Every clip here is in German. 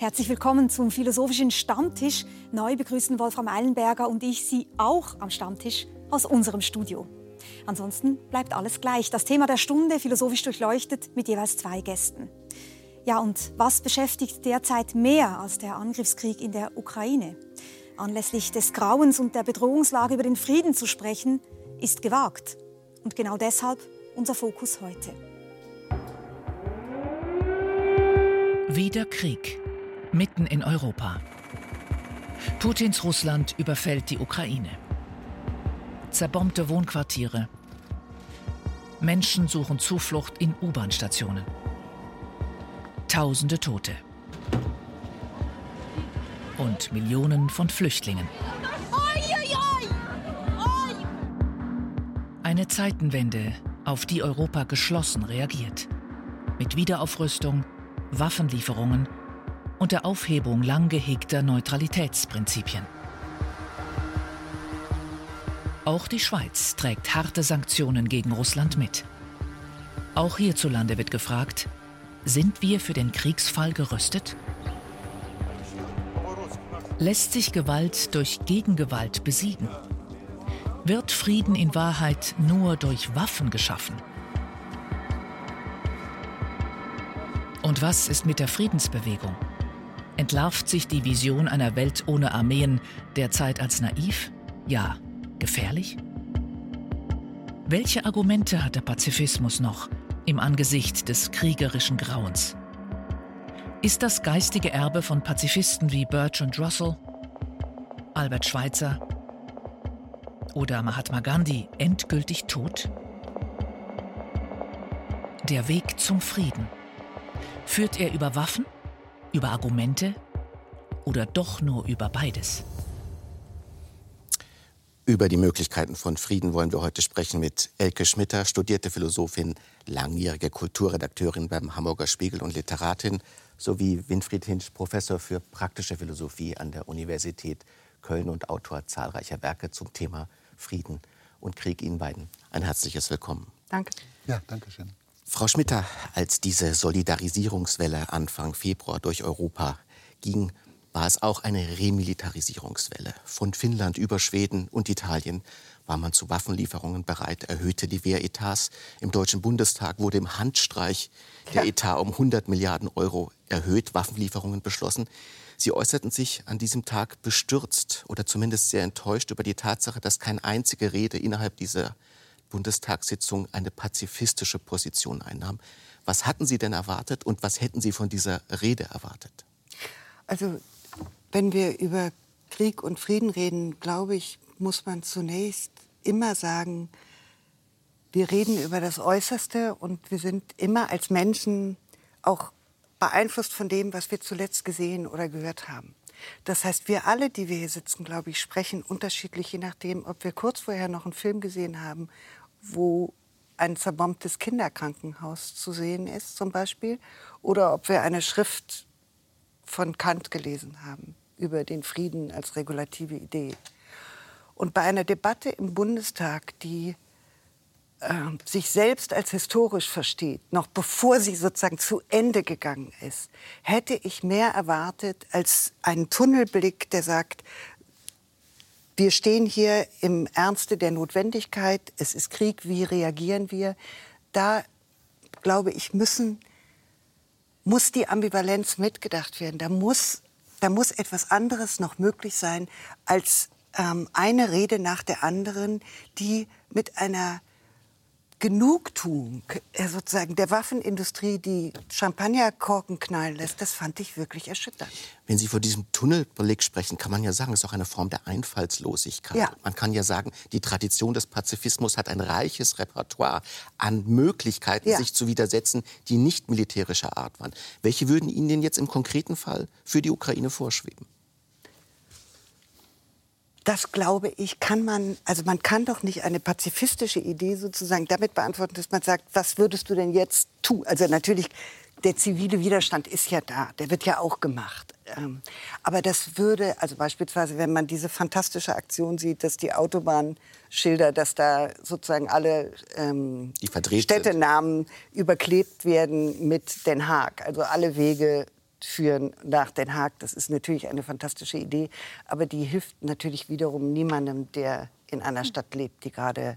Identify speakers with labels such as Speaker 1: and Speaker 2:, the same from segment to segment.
Speaker 1: Herzlich willkommen zum philosophischen Stammtisch. Neu begrüßen Wolfram Eilenberger und ich Sie auch am Stammtisch aus unserem Studio. Ansonsten bleibt alles gleich. Das Thema der Stunde philosophisch durchleuchtet mit jeweils zwei Gästen. Ja, und was beschäftigt derzeit mehr als der Angriffskrieg in der Ukraine? Anlässlich des Grauens und der Bedrohungslage über den Frieden zu sprechen, ist gewagt. Und genau deshalb unser Fokus heute.
Speaker 2: Wieder Krieg, mitten in Europa. Putins Russland überfällt die Ukraine. Zerbombte Wohnquartiere. Menschen suchen Zuflucht in U-Bahn-Stationen. Tausende Tote. Und Millionen von Flüchtlingen. Eine Zeitenwende, auf die Europa geschlossen reagiert. Mit Wiederaufrüstung, Waffenlieferungen und der Aufhebung lang gehegter Neutralitätsprinzipien. Auch die Schweiz trägt harte Sanktionen gegen Russland mit. Auch hierzulande wird gefragt, sind wir für den Kriegsfall gerüstet? Lässt sich Gewalt durch Gegengewalt besiegen? Wird Frieden in Wahrheit nur durch Waffen geschaffen? Und was ist mit der Friedensbewegung? Entlarvt sich die Vision einer Welt ohne Armeen derzeit als naiv? Ja, gefährlich? Welche Argumente hat der Pazifismus noch im Angesicht des kriegerischen Grauens? Ist das geistige Erbe von Pazifisten wie Bertrand Russell, Albert Schweitzer oder Mahatma Gandhi endgültig tot? Der Weg zum Frieden Führt er über Waffen, über Argumente oder doch nur über beides?
Speaker 3: Über die Möglichkeiten von Frieden wollen wir heute sprechen mit Elke Schmitter, studierte Philosophin, langjährige Kulturredakteurin beim Hamburger Spiegel und Literatin, sowie Winfried Hinsch, Professor für praktische Philosophie an der Universität Köln und Autor zahlreicher Werke zum Thema Frieden und Krieg. Ihnen beiden ein herzliches Willkommen.
Speaker 4: Danke.
Speaker 5: Ja, danke schön.
Speaker 3: Frau Schmitter, als diese Solidarisierungswelle Anfang Februar durch Europa ging, war es auch eine Remilitarisierungswelle. Von Finnland über Schweden und Italien war man zu Waffenlieferungen bereit, erhöhte die Wehretats. Im Deutschen Bundestag wurde im Handstreich der Etat um 100 Milliarden Euro erhöht, Waffenlieferungen beschlossen. Sie äußerten sich an diesem Tag bestürzt oder zumindest sehr enttäuscht über die Tatsache, dass keine einzige Rede innerhalb dieser Bundestagssitzung eine pazifistische Position einnahm. Was hatten Sie denn erwartet und was hätten Sie von dieser Rede erwartet?
Speaker 4: Also, wenn wir über Krieg und Frieden reden, glaube ich, muss man zunächst immer sagen, wir reden über das Äußerste und wir sind immer als Menschen auch beeinflusst von dem, was wir zuletzt gesehen oder gehört haben. Das heißt, wir alle, die wir hier sitzen, glaube ich, sprechen unterschiedlich, je nachdem, ob wir kurz vorher noch einen Film gesehen haben wo ein zerbombtes Kinderkrankenhaus zu sehen ist, zum Beispiel, oder ob wir eine Schrift von Kant gelesen haben über den Frieden als regulative Idee. Und bei einer Debatte im Bundestag, die äh, sich selbst als historisch versteht, noch bevor sie sozusagen zu Ende gegangen ist, hätte ich mehr erwartet als einen Tunnelblick, der sagt, wir stehen hier im Ernste der Notwendigkeit. Es ist Krieg. Wie reagieren wir? Da, glaube ich, müssen, muss die Ambivalenz mitgedacht werden. Da muss, da muss etwas anderes noch möglich sein als ähm, eine Rede nach der anderen, die mit einer Genugtuung äh, sozusagen der Waffenindustrie die Champagnerkorken knallen lässt, das fand ich wirklich erschütternd.
Speaker 3: Wenn Sie vor diesem Tunnelblick sprechen, kann man ja sagen, es ist auch eine Form der Einfallslosigkeit. Ja. Man kann ja sagen, die Tradition des Pazifismus hat ein reiches Repertoire an Möglichkeiten, ja. sich zu widersetzen, die nicht militärischer Art waren. Welche würden Ihnen denn jetzt im konkreten Fall für die Ukraine vorschweben?
Speaker 4: Das glaube ich, kann man, also man kann doch nicht eine pazifistische Idee sozusagen damit beantworten, dass man sagt, was würdest du denn jetzt tun? Also natürlich, der zivile Widerstand ist ja da, der wird ja auch gemacht. Ähm, aber das würde, also beispielsweise, wenn man diese fantastische Aktion sieht, dass die Autobahnschilder, dass da sozusagen alle ähm, Städtenamen überklebt werden mit Den Haag, also alle Wege führen nach Den Haag. Das ist natürlich eine fantastische Idee, aber die hilft natürlich wiederum niemandem, der in einer Stadt lebt, die gerade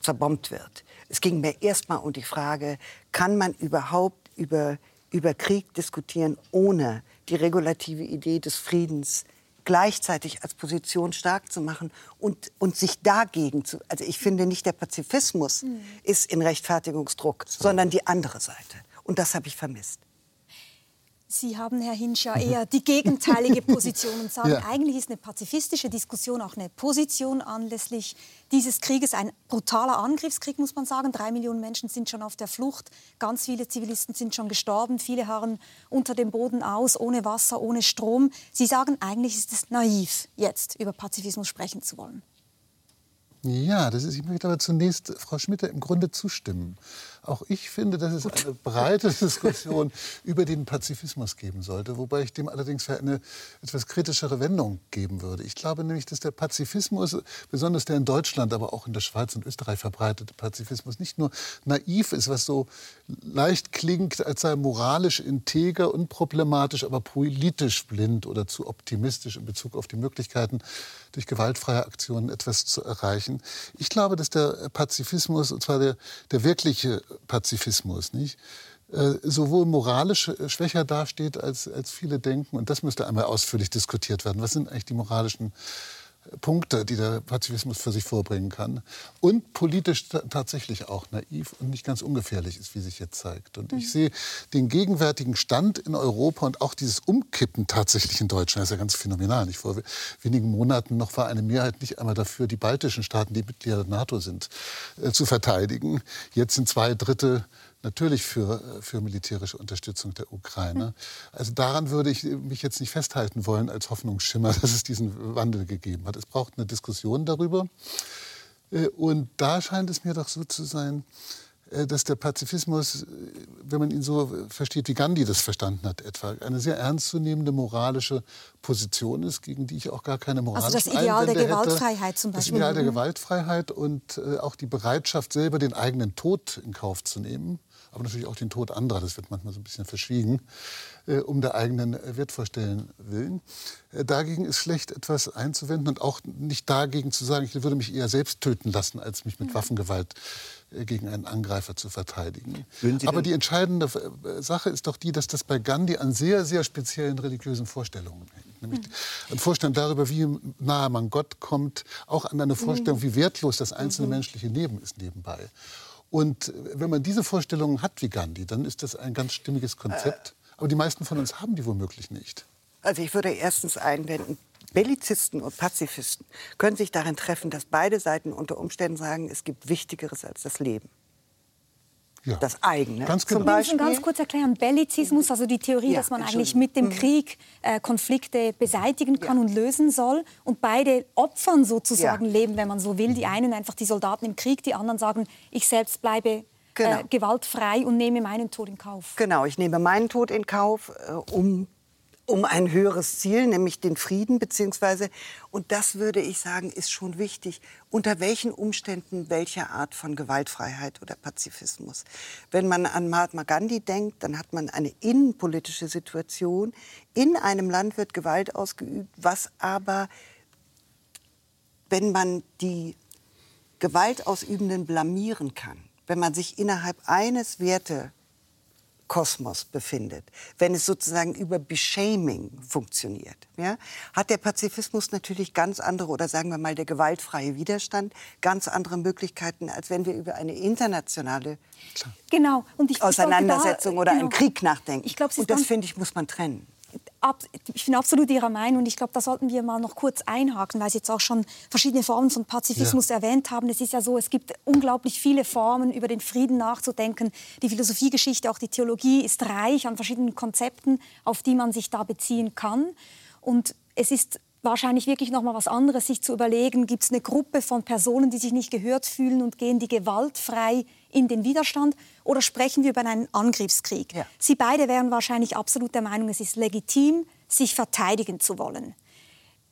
Speaker 4: zerbombt wird. Es ging mir erstmal um die Frage, kann man überhaupt über, über Krieg diskutieren, ohne die regulative Idee des Friedens gleichzeitig als Position stark zu machen und, und sich dagegen zu. Also ich finde nicht der Pazifismus mhm. ist in Rechtfertigungsdruck, so. sondern die andere Seite. Und das habe ich vermisst.
Speaker 1: Sie haben, Herr Hinsch, ja eher die gegenteilige Position und sagen, ja. eigentlich ist eine pazifistische Diskussion auch eine Position anlässlich dieses Krieges. Ein brutaler Angriffskrieg, muss man sagen. Drei Millionen Menschen sind schon auf der Flucht. Ganz viele Zivilisten sind schon gestorben. Viele harren unter dem Boden aus, ohne Wasser, ohne Strom. Sie sagen, eigentlich ist es naiv, jetzt über Pazifismus sprechen zu wollen.
Speaker 5: Ja, das ist, ich möchte aber zunächst Frau Schmitter im Grunde zustimmen. Auch ich finde, dass es eine breite Diskussion über den Pazifismus geben sollte, wobei ich dem allerdings für eine etwas kritischere Wendung geben würde. Ich glaube nämlich, dass der Pazifismus, besonders der in Deutschland, aber auch in der Schweiz und Österreich verbreitete Pazifismus, nicht nur naiv ist, was so leicht klingt, als sei moralisch integer, unproblematisch, aber politisch blind oder zu optimistisch in Bezug auf die Möglichkeiten, durch gewaltfreie Aktionen etwas zu erreichen. Ich glaube, dass der Pazifismus, und zwar der, der wirkliche Pazifismus, nicht? Äh, sowohl moralisch schwächer dasteht, als, als viele denken. Und das müsste einmal ausführlich diskutiert werden. Was sind eigentlich die moralischen Punkte, die der Pazifismus für sich vorbringen kann. Und politisch tatsächlich auch naiv und nicht ganz ungefährlich ist, wie sich jetzt zeigt. Und ich mhm. sehe den gegenwärtigen Stand in Europa und auch dieses Umkippen tatsächlich in Deutschland, das ist ja ganz phänomenal. Nicht? Vor wenigen Monaten noch war eine Mehrheit nicht einmal dafür, die baltischen Staaten, die Mitglieder der NATO sind, äh, zu verteidigen. Jetzt sind zwei Drittel natürlich für, äh, für militärische Unterstützung der Ukraine. Also daran würde ich mich jetzt nicht festhalten wollen als Hoffnungsschimmer, dass es diesen Wandel gegeben hat. Es braucht eine Diskussion darüber. Äh, und da scheint es mir doch so zu sein, äh, dass der Pazifismus, wenn man ihn so versteht, wie Gandhi das verstanden hat, etwa eine sehr ernstzunehmende moralische Position ist, gegen die ich auch gar keine moralische
Speaker 1: Also das Ideal der Gewaltfreiheit hätte. zum Beispiel.
Speaker 5: Das Ideal der mhm. Gewaltfreiheit und auch die Bereitschaft, selber den eigenen Tod in Kauf zu nehmen aber natürlich auch den Tod anderer. Das wird manchmal so ein bisschen verschwiegen, äh, um der eigenen Wertvorstellen willen. Äh, dagegen ist schlecht etwas einzuwenden und auch nicht dagegen zu sagen, ich würde mich eher selbst töten lassen, als mich mit mhm. Waffengewalt äh, gegen einen Angreifer zu verteidigen. Aber die entscheidende äh, Sache ist doch die, dass das bei Gandhi an sehr, sehr speziellen religiösen Vorstellungen hängt. Nämlich mhm. eine Vorstellung darüber, wie nahe man Gott kommt, auch an eine Vorstellung, mhm. wie wertlos das einzelne mhm. menschliche Leben ist nebenbei. Und wenn man diese Vorstellungen hat wie Gandhi, dann ist das ein ganz stimmiges Konzept. Aber die meisten von uns haben die womöglich nicht.
Speaker 4: Also ich würde erstens einwenden, Bellizisten und Pazifisten können sich darin treffen, dass beide Seiten unter Umständen sagen, es gibt Wichtigeres als das Leben ja. das eigene.
Speaker 1: Ganz genau. Zum Beispiel, ganz kurz erklären, Bellizismus, also die Theorie, ja, dass man eigentlich mit dem mhm. Krieg äh, Konflikte beseitigen kann ja. und lösen soll und beide Opfern sozusagen leben, wenn man so will. Die einen einfach die Soldaten im Krieg, die anderen sagen, ich selbst bleibe äh, Genau. Äh, gewaltfrei und nehme meinen Tod in Kauf.
Speaker 4: Genau, ich nehme meinen Tod in Kauf, äh, um um ein höheres Ziel, nämlich den Frieden, beziehungsweise, und das würde ich sagen, ist schon wichtig, unter welchen Umständen welche Art von Gewaltfreiheit oder Pazifismus. Wenn man an Mahatma Gandhi denkt, dann hat man eine innenpolitische Situation. In einem Land wird Gewalt ausgeübt, was aber, wenn man die Gewaltausübenden blamieren kann, wenn man sich innerhalb eines Werte Kosmos befindet, wenn es sozusagen über Beshaming funktioniert, ja, hat der Pazifismus natürlich ganz andere oder sagen wir mal der gewaltfreie Widerstand ganz andere Möglichkeiten, als wenn wir über eine internationale
Speaker 1: genau.
Speaker 4: Und ich, Auseinandersetzung ich da, oder genau. einen Krieg nachdenken. Ich glaub, Und das finde ich muss man trennen
Speaker 1: ich bin absolut Ihrer Meinung und ich glaube, da sollten wir mal noch kurz einhaken, weil Sie jetzt auch schon verschiedene Formen von Pazifismus ja. erwähnt haben. Es ist ja so, es gibt unglaublich viele Formen, über den Frieden nachzudenken. Die Philosophiegeschichte, auch die Theologie ist reich an verschiedenen Konzepten, auf die man sich da beziehen kann. Und es ist wahrscheinlich wirklich noch mal was anderes, sich zu überlegen, gibt es eine Gruppe von Personen, die sich nicht gehört fühlen und gehen die gewaltfrei in den Widerstand oder sprechen wir über einen Angriffskrieg? Ja. Sie beide wären wahrscheinlich absolut der Meinung, es ist legitim, sich verteidigen zu wollen.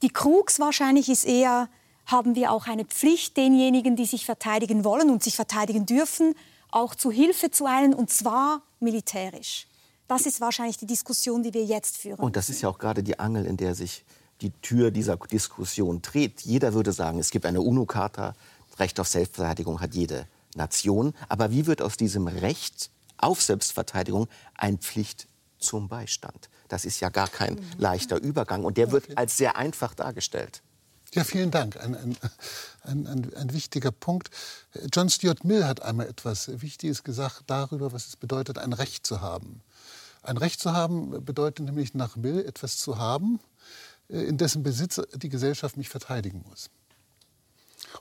Speaker 1: Die Krux wahrscheinlich ist eher, haben wir auch eine Pflicht, denjenigen, die sich verteidigen wollen und sich verteidigen dürfen, auch zu Hilfe zu eilen, und zwar militärisch. Das ist wahrscheinlich die Diskussion, die wir jetzt führen.
Speaker 3: Und das ist ja auch gerade die Angel, in der sich die Tür dieser Diskussion dreht. Jeder würde sagen, es gibt eine UNO-Charta, Recht auf Selbstverteidigung hat jede Nation. Aber wie wird aus diesem Recht auf Selbstverteidigung eine Pflicht zum Beistand? Das ist ja gar kein leichter Übergang und der wird als sehr einfach dargestellt.
Speaker 5: Ja, vielen Dank. Ein, ein, ein, ein, ein wichtiger Punkt. John Stuart Mill hat einmal etwas Wichtiges gesagt darüber, was es bedeutet, ein Recht zu haben. Ein Recht zu haben bedeutet nämlich nach Mill etwas zu haben, äh, in dessen Besitz die Gesellschaft mich verteidigen muss.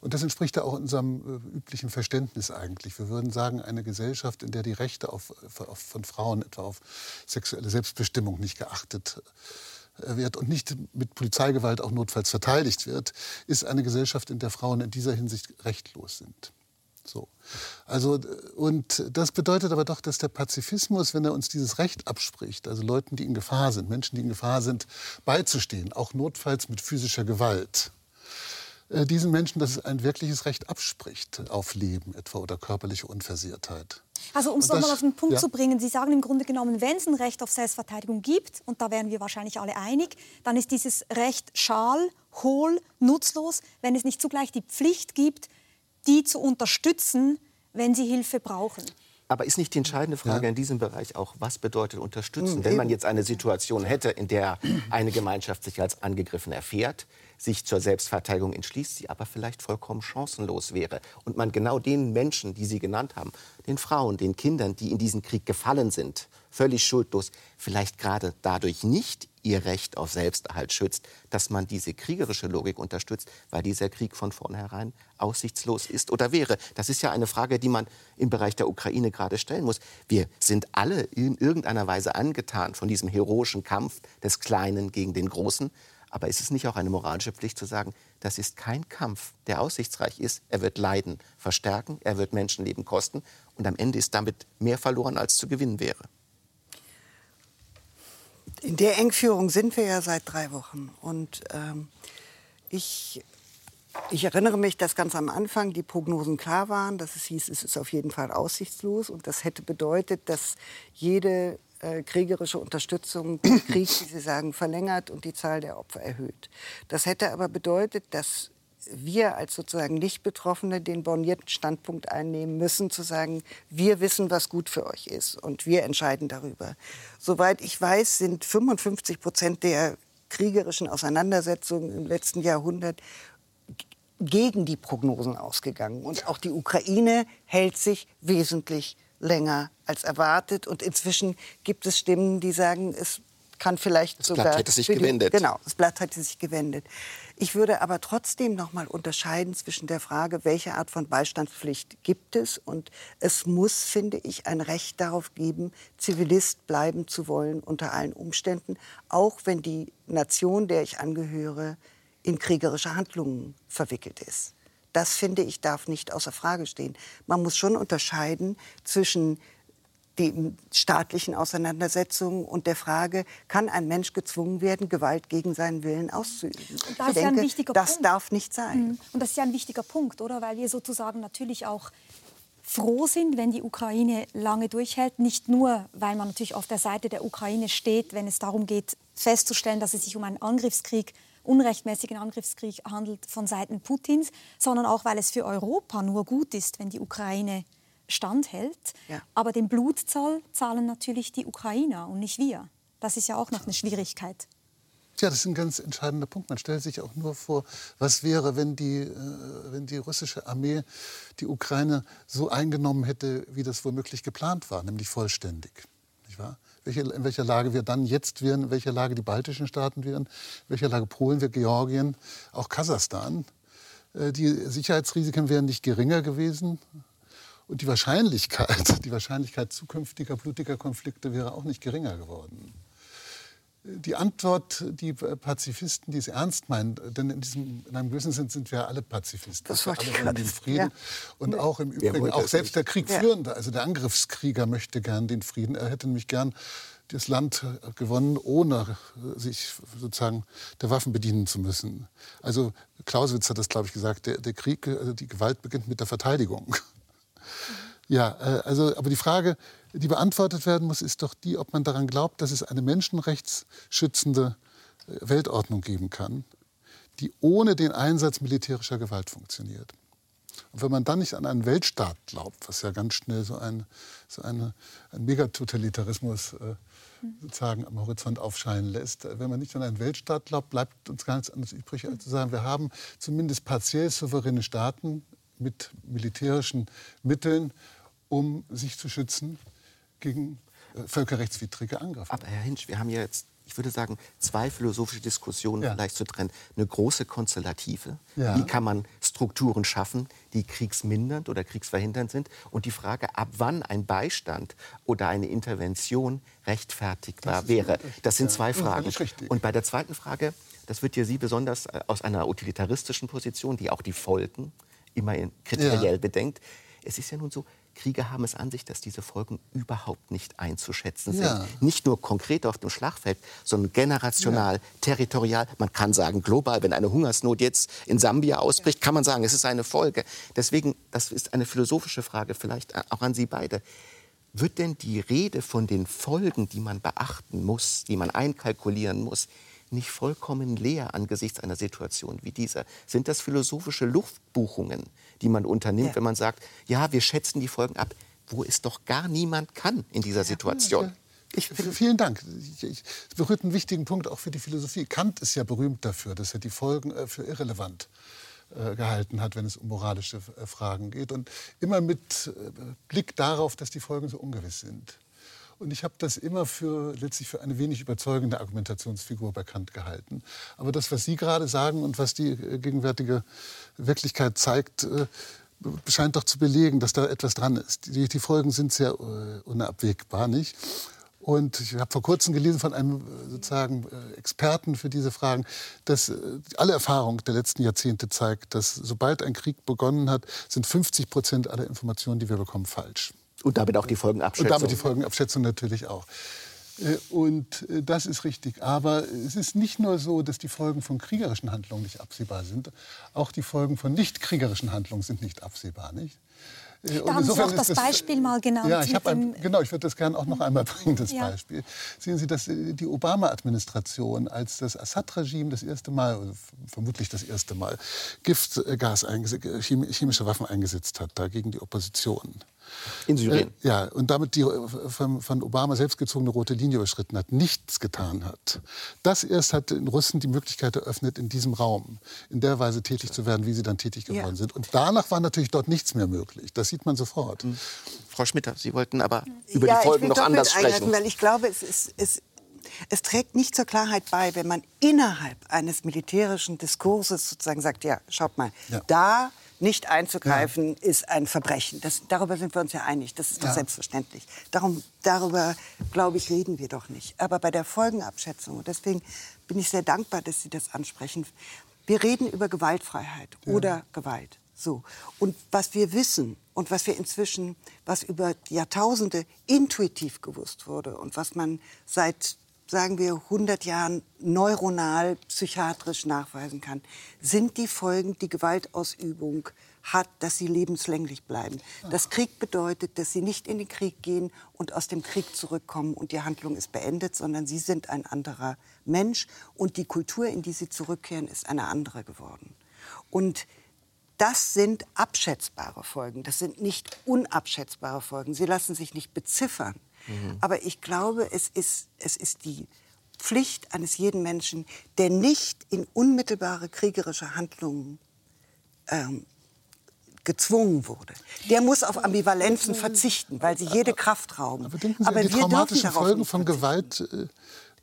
Speaker 5: Und das entspricht ja auch unserem äh, üblichen Verständnis eigentlich. Wir würden sagen, eine Gesellschaft, in der die Rechte auf, auf, von Frauen, etwa auf sexuelle Selbstbestimmung, nicht geachtet äh, wird und nicht mit Polizeigewalt auch notfalls verteidigt wird, ist eine Gesellschaft, in der Frauen in dieser Hinsicht rechtlos sind. So. Also, und das bedeutet aber doch, dass der Pazifismus, wenn er uns dieses Recht abspricht, also Leuten, die in Gefahr sind, Menschen, die in Gefahr sind, beizustehen, auch notfalls mit physischer Gewalt, äh, diesen Menschen das ein wirkliches Recht abspricht auf Leben etwa oder körperliche Unversehrtheit.
Speaker 1: Also um es nochmal auf den Punkt ja. zu bringen, Sie sagen im Grunde genommen, wenn es ein Recht auf Selbstverteidigung gibt, und da wären wir wahrscheinlich alle einig, dann ist dieses Recht schal, hohl, nutzlos, wenn es nicht zugleich die Pflicht gibt, die zu unterstützen, wenn sie Hilfe brauchen.
Speaker 3: Aber ist nicht die entscheidende Frage ja. in diesem Bereich auch, was bedeutet unterstützen? Mhm, Wenn man jetzt eine Situation hätte, in der eine Gemeinschaft sich als angegriffen erfährt, sich zur Selbstverteidigung entschließt, sie aber vielleicht vollkommen chancenlos wäre. Und man genau den Menschen, die Sie genannt haben, den Frauen, den Kindern, die in diesen Krieg gefallen sind, völlig schuldlos, vielleicht gerade dadurch nicht ihr Recht auf Selbsterhalt schützt, dass man diese kriegerische Logik unterstützt, weil dieser Krieg von vornherein aussichtslos ist oder wäre. Das ist ja eine Frage, die man im Bereich der Ukraine gerade stellen muss. Wir sind alle in irgendeiner Weise angetan von diesem heroischen Kampf des Kleinen gegen den Großen. Aber ist es nicht auch eine moralische Pflicht zu sagen, das ist kein Kampf, der aussichtsreich ist. Er wird Leiden verstärken, er wird Menschenleben kosten und am Ende ist damit mehr verloren, als zu gewinnen wäre.
Speaker 4: In der Engführung sind wir ja seit drei Wochen. Und ähm, ich, ich erinnere mich, dass ganz am Anfang die Prognosen klar waren, dass es hieß, es ist auf jeden Fall aussichtslos. Und das hätte bedeutet, dass jede äh, kriegerische Unterstützung den Krieg, wie Sie sagen, verlängert und die Zahl der Opfer erhöht. Das hätte aber bedeutet, dass wir als sozusagen Nicht-Betroffene den bornierten Standpunkt einnehmen müssen, zu sagen, wir wissen, was gut für euch ist und wir entscheiden darüber. Soweit ich weiß, sind 55 Prozent der kriegerischen Auseinandersetzungen im letzten Jahrhundert gegen die Prognosen ausgegangen. Und auch die Ukraine hält sich wesentlich länger als erwartet. Und inzwischen gibt es Stimmen, die sagen, es kann vielleicht
Speaker 3: das
Speaker 4: sogar.
Speaker 3: Das Blatt hätte sich gewendet.
Speaker 4: Genau, das Blatt hätte sich gewendet. Ich würde aber trotzdem noch mal unterscheiden zwischen der Frage, welche Art von Beistandspflicht gibt es und es muss, finde ich, ein Recht darauf geben, Zivilist bleiben zu wollen unter allen Umständen, auch wenn die Nation, der ich angehöre, in kriegerische Handlungen verwickelt ist. Das finde ich darf nicht außer Frage stehen. Man muss schon unterscheiden zwischen den staatlichen Auseinandersetzungen und der Frage, kann ein Mensch gezwungen werden, Gewalt gegen seinen Willen auszuüben?
Speaker 1: Und das ich denke, ja
Speaker 4: das
Speaker 1: Punkt.
Speaker 4: darf nicht sein. Mhm.
Speaker 1: Und das ist ja ein wichtiger Punkt, oder? Weil wir sozusagen natürlich auch froh sind, wenn die Ukraine lange durchhält. Nicht nur, weil man natürlich auf der Seite der Ukraine steht, wenn es darum geht, festzustellen, dass es sich um einen Angriffskrieg unrechtmäßigen Angriffskrieg handelt von Seiten Putins, sondern auch, weil es für Europa nur gut ist, wenn die Ukraine standhält. Ja. Aber den Blutzoll zahlen natürlich die Ukrainer und nicht wir. Das ist ja auch noch eine Schwierigkeit.
Speaker 5: Ja, das ist ein ganz entscheidender Punkt. Man stellt sich auch nur vor, was wäre, wenn die, äh, wenn die russische Armee die Ukraine so eingenommen hätte, wie das womöglich geplant war, nämlich vollständig. Nicht wahr? Welche, in welcher Lage wir dann jetzt wären, in welcher Lage die baltischen Staaten wären, in welcher Lage Polen, wir, Georgien, auch Kasachstan. Äh, die Sicherheitsrisiken wären nicht geringer gewesen. Und die Wahrscheinlichkeit, die Wahrscheinlichkeit zukünftiger blutiger Konflikte wäre auch nicht geringer geworden die Antwort, die Pazifisten, die es ernst meinen, denn in, diesem, in einem gewissen Sinn sind wir alle Pazifisten.
Speaker 4: Das
Speaker 5: wir
Speaker 4: alle wollen
Speaker 5: den Frieden. Ja. Und auch im Übrigen, auch selbst der Kriegführende, also der Angriffskrieger möchte gern den Frieden. Er hätte nämlich gern das Land gewonnen, ohne sich sozusagen der Waffen bedienen zu müssen. Also Clausewitz hat das, glaube ich, gesagt, der, der Krieg, also die Gewalt beginnt mit der Verteidigung. Ja, äh, also, aber die Frage, die beantwortet werden muss, ist doch die, ob man daran glaubt, dass es eine menschenrechtsschützende äh, Weltordnung geben kann, die ohne den Einsatz militärischer Gewalt funktioniert. Und wenn man dann nicht an einen Weltstaat glaubt, was ja ganz schnell so ein, so eine, ein Megatotalitarismus äh, sozusagen am Horizont aufscheinen lässt. Wenn man nicht an einen Weltstaat glaubt, bleibt uns gar nichts anderes übrig, als zu sagen, wir haben zumindest partiell souveräne Staaten mit militärischen Mitteln, um sich zu schützen gegen äh, völkerrechtswidrige Angriffe.
Speaker 3: Aber Herr Hinsch, wir haben ja jetzt ich würde sagen, zwei philosophische Diskussionen ja. vielleicht zu trennen. Eine große konstellative. Ja. Wie kann man Strukturen schaffen, die kriegsmindernd oder kriegsverhindernd sind? Und die Frage, ab wann ein Beistand oder eine Intervention rechtfertigbar wäre. Das sind zwei Fragen. Und bei der zweiten Frage, das wird ja Sie besonders äh, aus einer utilitaristischen Position, die auch die Folgen immer kriteriell ja. bedenkt. Es ist ja nun so, Kriege haben es an sich, dass diese Folgen überhaupt nicht einzuschätzen sind. Ja. Nicht nur konkret auf dem Schlachtfeld, sondern generational, ja. territorial. Man kann sagen, global, wenn eine Hungersnot jetzt in Sambia ausbricht, kann man sagen, es ist eine Folge. Deswegen, das ist eine philosophische Frage, vielleicht auch an Sie beide. Wird denn die Rede von den Folgen, die man beachten muss, die man einkalkulieren muss, nicht vollkommen leer angesichts einer Situation wie dieser? Sind das philosophische Luftbuchungen, die man unternimmt, ja. wenn man sagt, ja, wir schätzen die Folgen ab, wo es doch gar niemand kann in dieser Situation?
Speaker 5: Ich, vielen Dank. Es berührt einen wichtigen Punkt auch für die Philosophie. Kant ist ja berühmt dafür, dass er die Folgen äh, für irrelevant äh, gehalten hat, wenn es um moralische äh, Fragen geht. Und immer mit Blick darauf, dass die Folgen so ungewiss sind. Und ich habe das immer für letztlich für eine wenig überzeugende Argumentationsfigur bei Kant gehalten. Aber das, was Sie gerade sagen und was die äh, gegenwärtige Wirklichkeit zeigt, äh, scheint doch zu belegen, dass da etwas dran ist. Die, die Folgen sind sehr äh, unabwegbar, nicht? Und ich habe vor kurzem gelesen von einem sozusagen Experten für diese Fragen, dass alle Erfahrung der letzten Jahrzehnte zeigt, dass sobald ein Krieg begonnen hat, sind 50 Prozent aller Informationen, die wir bekommen, falsch.
Speaker 3: Und damit auch die Folgenabschätzung.
Speaker 5: Und damit die Folgenabschätzung natürlich auch. Äh, und äh, das ist richtig. Aber es ist nicht nur so, dass die Folgen von kriegerischen Handlungen nicht absehbar sind. Auch die Folgen von nicht kriegerischen Handlungen sind nicht absehbar. Nicht?
Speaker 1: Äh, da haben Sie auch das, das Beispiel mal genannt.
Speaker 5: Ja, ich ein, genau, ich würde das gerne auch noch einmal bringen, das ja. Beispiel. Sehen Sie, dass die Obama-Administration, als das Assad-Regime das erste Mal, vermutlich das erste Mal, Giftgas, chemische Waffen eingesetzt hat, da gegen die Opposition
Speaker 3: in Syrien.
Speaker 5: Äh, ja, und damit die von, von, Obama selbst gezogene rote Linie überschritten hat, nichts getan hat. Das erst hat den Russen die Möglichkeit eröffnet, in diesem Raum in der Weise tätig zu werden, wie sie dann tätig geworden ja. sind. Und danach war natürlich dort nichts mehr möglich. Das sieht man sofort. Mhm.
Speaker 3: Frau Schmitter, Sie wollten aber über ja, die Folgen noch anders sprechen.
Speaker 4: Weil ich glaube, es, ist, es, es trägt nicht zur Klarheit bei, wenn man innerhalb eines militärischen Diskurses sozusagen sagt, ja, schaut mal, ja. da nicht einzugreifen ja. ist ein Verbrechen. Das, darüber sind wir uns ja einig. Das ist doch ja. selbstverständlich. Darum, darüber, glaube ich, reden wir doch nicht. Aber bei der Folgenabschätzung, und deswegen bin ich sehr dankbar, dass Sie das ansprechen, wir reden über Gewaltfreiheit ja. oder Gewalt. So. Und was wir wissen und was wir inzwischen, was über Jahrtausende intuitiv gewusst wurde und was man seit sagen wir, 100 Jahren neuronal, psychiatrisch nachweisen kann, sind die Folgen, die Gewaltausübung hat, dass sie lebenslänglich bleiben. Das Krieg bedeutet, dass sie nicht in den Krieg gehen und aus dem Krieg zurückkommen und die Handlung ist beendet, sondern sie sind ein anderer Mensch und die Kultur, in die sie zurückkehren, ist eine andere geworden. Und das sind abschätzbare Folgen, das sind nicht unabschätzbare Folgen. Sie lassen sich nicht beziffern. Mhm. Aber ich glaube, es ist, es ist die Pflicht eines jeden Menschen, der nicht in unmittelbare kriegerische Handlungen ähm, gezwungen wurde. Der muss auf Ambivalenzen verzichten, weil sie jede Kraft rauben.
Speaker 5: Aber denken Sie Aber an die traumatischen Folgen von Gewalt äh,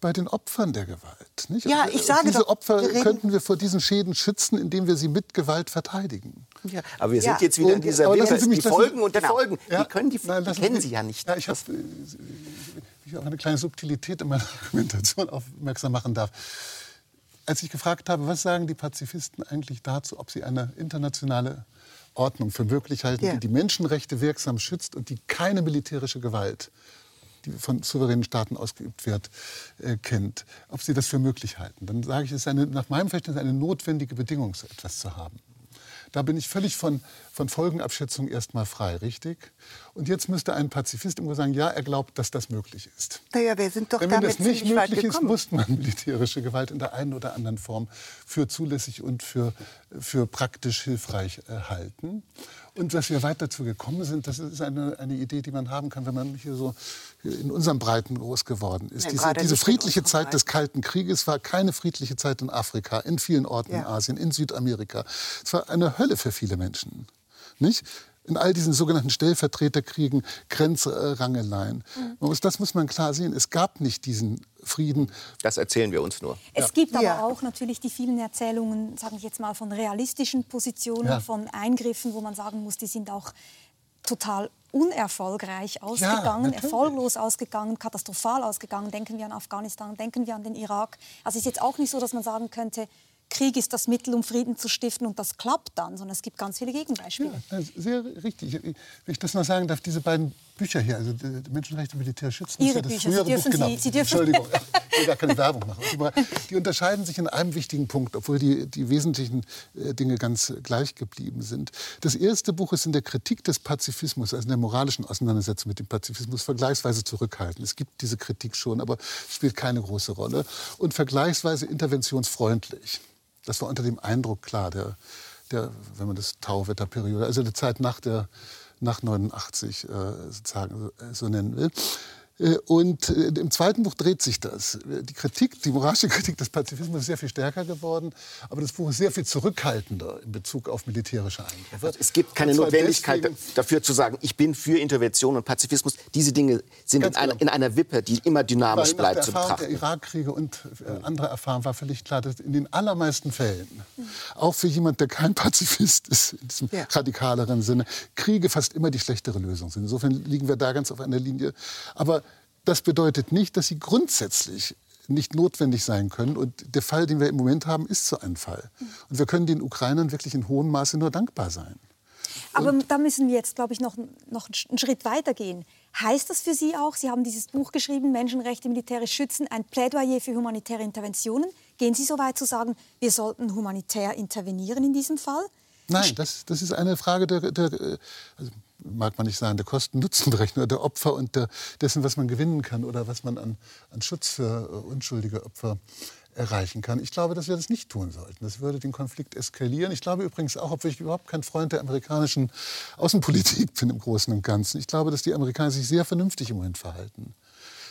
Speaker 5: bei den Opfern der Gewalt. Nicht?
Speaker 4: Ja, ich sage
Speaker 5: Diese
Speaker 4: doch,
Speaker 5: Opfer könnten wir vor diesen Schäden schützen, indem wir sie mit Gewalt verteidigen.
Speaker 3: Ja, aber wir sind ja. jetzt wieder in dieser Welt, die Folgen und der genau. Folgen. Ja. Die, können die, Nein, die kennen Sie ja nicht.
Speaker 5: Ja, ich habe ich auch eine kleine Subtilität in meiner Argumentation aufmerksam machen darf. Als ich gefragt habe, was sagen die Pazifisten eigentlich dazu, ob sie eine internationale Ordnung für möglich halten, ja. die die Menschenrechte wirksam schützt und die keine militärische Gewalt die von souveränen Staaten ausgeübt wird, äh, kennt, ob sie das für möglich halten. Dann sage ich, es ist eine, nach meinem Verständnis eine notwendige Bedingung, so etwas zu haben. Da bin ich völlig von, von Folgenabschätzung erstmal frei, richtig? Und jetzt müsste ein Pazifist irgendwo sagen, ja, er glaubt, dass das möglich ist.
Speaker 4: Naja, wir sind doch
Speaker 5: Wenn
Speaker 4: damit
Speaker 5: das nicht möglich ist, muss man militärische Gewalt in der einen oder anderen Form für zulässig und für, für praktisch hilfreich äh, halten. Und dass wir weit dazu gekommen sind, das ist eine, eine Idee, die man haben kann, wenn man hier so in unseren Breiten groß geworden ist.
Speaker 4: Ja,
Speaker 5: diese diese
Speaker 4: in
Speaker 5: friedliche Zeit des Kalten Krieges war keine friedliche Zeit in Afrika, in vielen Orten in
Speaker 4: Ja.
Speaker 5: Asien, in Südamerika. Es war eine Hölle für viele Menschen. Nicht? In all diesen sogenannten Stellvertreterkriegen, Grenzrangeleien.
Speaker 4: Mhm.
Speaker 5: Das muss man klar sehen. Es gab nicht diesen Frieden.
Speaker 3: Das erzählen wir uns nur.
Speaker 1: Es gibt aber
Speaker 4: Ja.
Speaker 1: auch natürlich die vielen Erzählungen, sage ich jetzt mal, von realistischen Positionen,
Speaker 5: Ja.
Speaker 1: von Eingriffen, wo man sagen muss, die sind auch total unerfolgreich ausgegangen,
Speaker 5: natürlich.
Speaker 1: erfolglos ausgegangen, katastrophal ausgegangen. Denken wir an Afghanistan, denken wir an den Irak. Also es ist jetzt auch nicht so, dass man sagen könnte, Krieg ist das Mittel, um Frieden zu stiften und das klappt dann, sondern es gibt ganz viele Gegenbeispiele.
Speaker 5: Ja, sehr richtig. Wenn ich das noch sagen darf, diese beiden Bücher hier, also die Menschenrechte Militär schützen,
Speaker 1: Ihre
Speaker 5: das
Speaker 1: Bücher, Sie
Speaker 5: frühere
Speaker 1: dürfen
Speaker 5: Buch, genau.
Speaker 1: sie- Sie
Speaker 5: Entschuldigung, ich will gar keine Werbung machen. Aber Die unterscheiden sich in einem wichtigen Punkt, obwohl die, die wesentlichen äh, Dinge ganz äh, gleich geblieben sind. Das erste Buch ist in der Kritik des Pazifismus, also in der moralischen Auseinandersetzung mit dem Pazifismus, vergleichsweise zurückhaltend. Es gibt diese Kritik schon, aber spielt keine große Rolle. Und vergleichsweise interventionsfreundlich. Das war unter dem Eindruck klar, der, der, wenn man das Tauwetterperiode, also die Zeit nach der nach 89 äh, sozusagen so, so nennen will. Äh, Und äh, im zweiten Buch dreht sich das. Die Kritik, die moralische Kritik des Pazifismus ist sehr viel stärker geworden, aber das Buch ist sehr viel zurückhaltender in Bezug auf militärische Eingriffe.
Speaker 3: Also Es gibt keine Notwendigkeit
Speaker 5: deswegen-
Speaker 3: dafür zu sagen, ich bin für Intervention und Pazifismus. Diese Dinge sind in
Speaker 5: Ganz
Speaker 3: einer,
Speaker 5: genau.
Speaker 3: in einer Wippe, die immer dynamisch
Speaker 5: Weil nach
Speaker 3: bleibt
Speaker 5: der
Speaker 3: zu
Speaker 5: Erfahrung der
Speaker 3: betrachten.
Speaker 5: Irakkriege und äh, andere Erfahrungen war völlig klar, dass in den allermeisten Fällen, auch für jemand, der kein Pazifist ist, in diesem
Speaker 4: Ja.
Speaker 5: radikaleren Sinne, Kriege fast immer die schlechtere Lösung sind. Insofern liegen wir da ganz auf einer Linie. Aber das bedeutet nicht, dass sie grundsätzlich nicht notwendig sein können. Und der Fall, den wir im Moment haben, ist so ein Fall. Und wir können den Ukrainern wirklich in hohem Maße nur dankbar sein.
Speaker 1: Aber da müssen wir jetzt, glaube ich, noch, noch einen Schritt weiter gehen. Heißt das für Sie auch, Sie haben dieses Buch geschrieben, Menschenrechte militärisch schützen, ein Plädoyer für humanitäre Interventionen? Gehen Sie so weit zu sagen, wir sollten humanitär intervenieren in diesem Fall?
Speaker 5: Nein, das, das ist eine Frage der, der äh, also mag man nicht sagen, der Kosten-Nutzen-Berechnung, der Opfer und der, dessen, was man gewinnen kann oder was man an, an Schutz für äh, unschuldige Opfer erreichen kann. Ich glaube, dass wir das nicht tun sollten. Das würde den Konflikt eskalieren. Ich glaube übrigens auch, obwohl ich überhaupt kein Freund der amerikanischen Außenpolitik bin im Großen und Ganzen, ich glaube, dass die Amerikaner sich sehr vernünftig im Moment verhalten.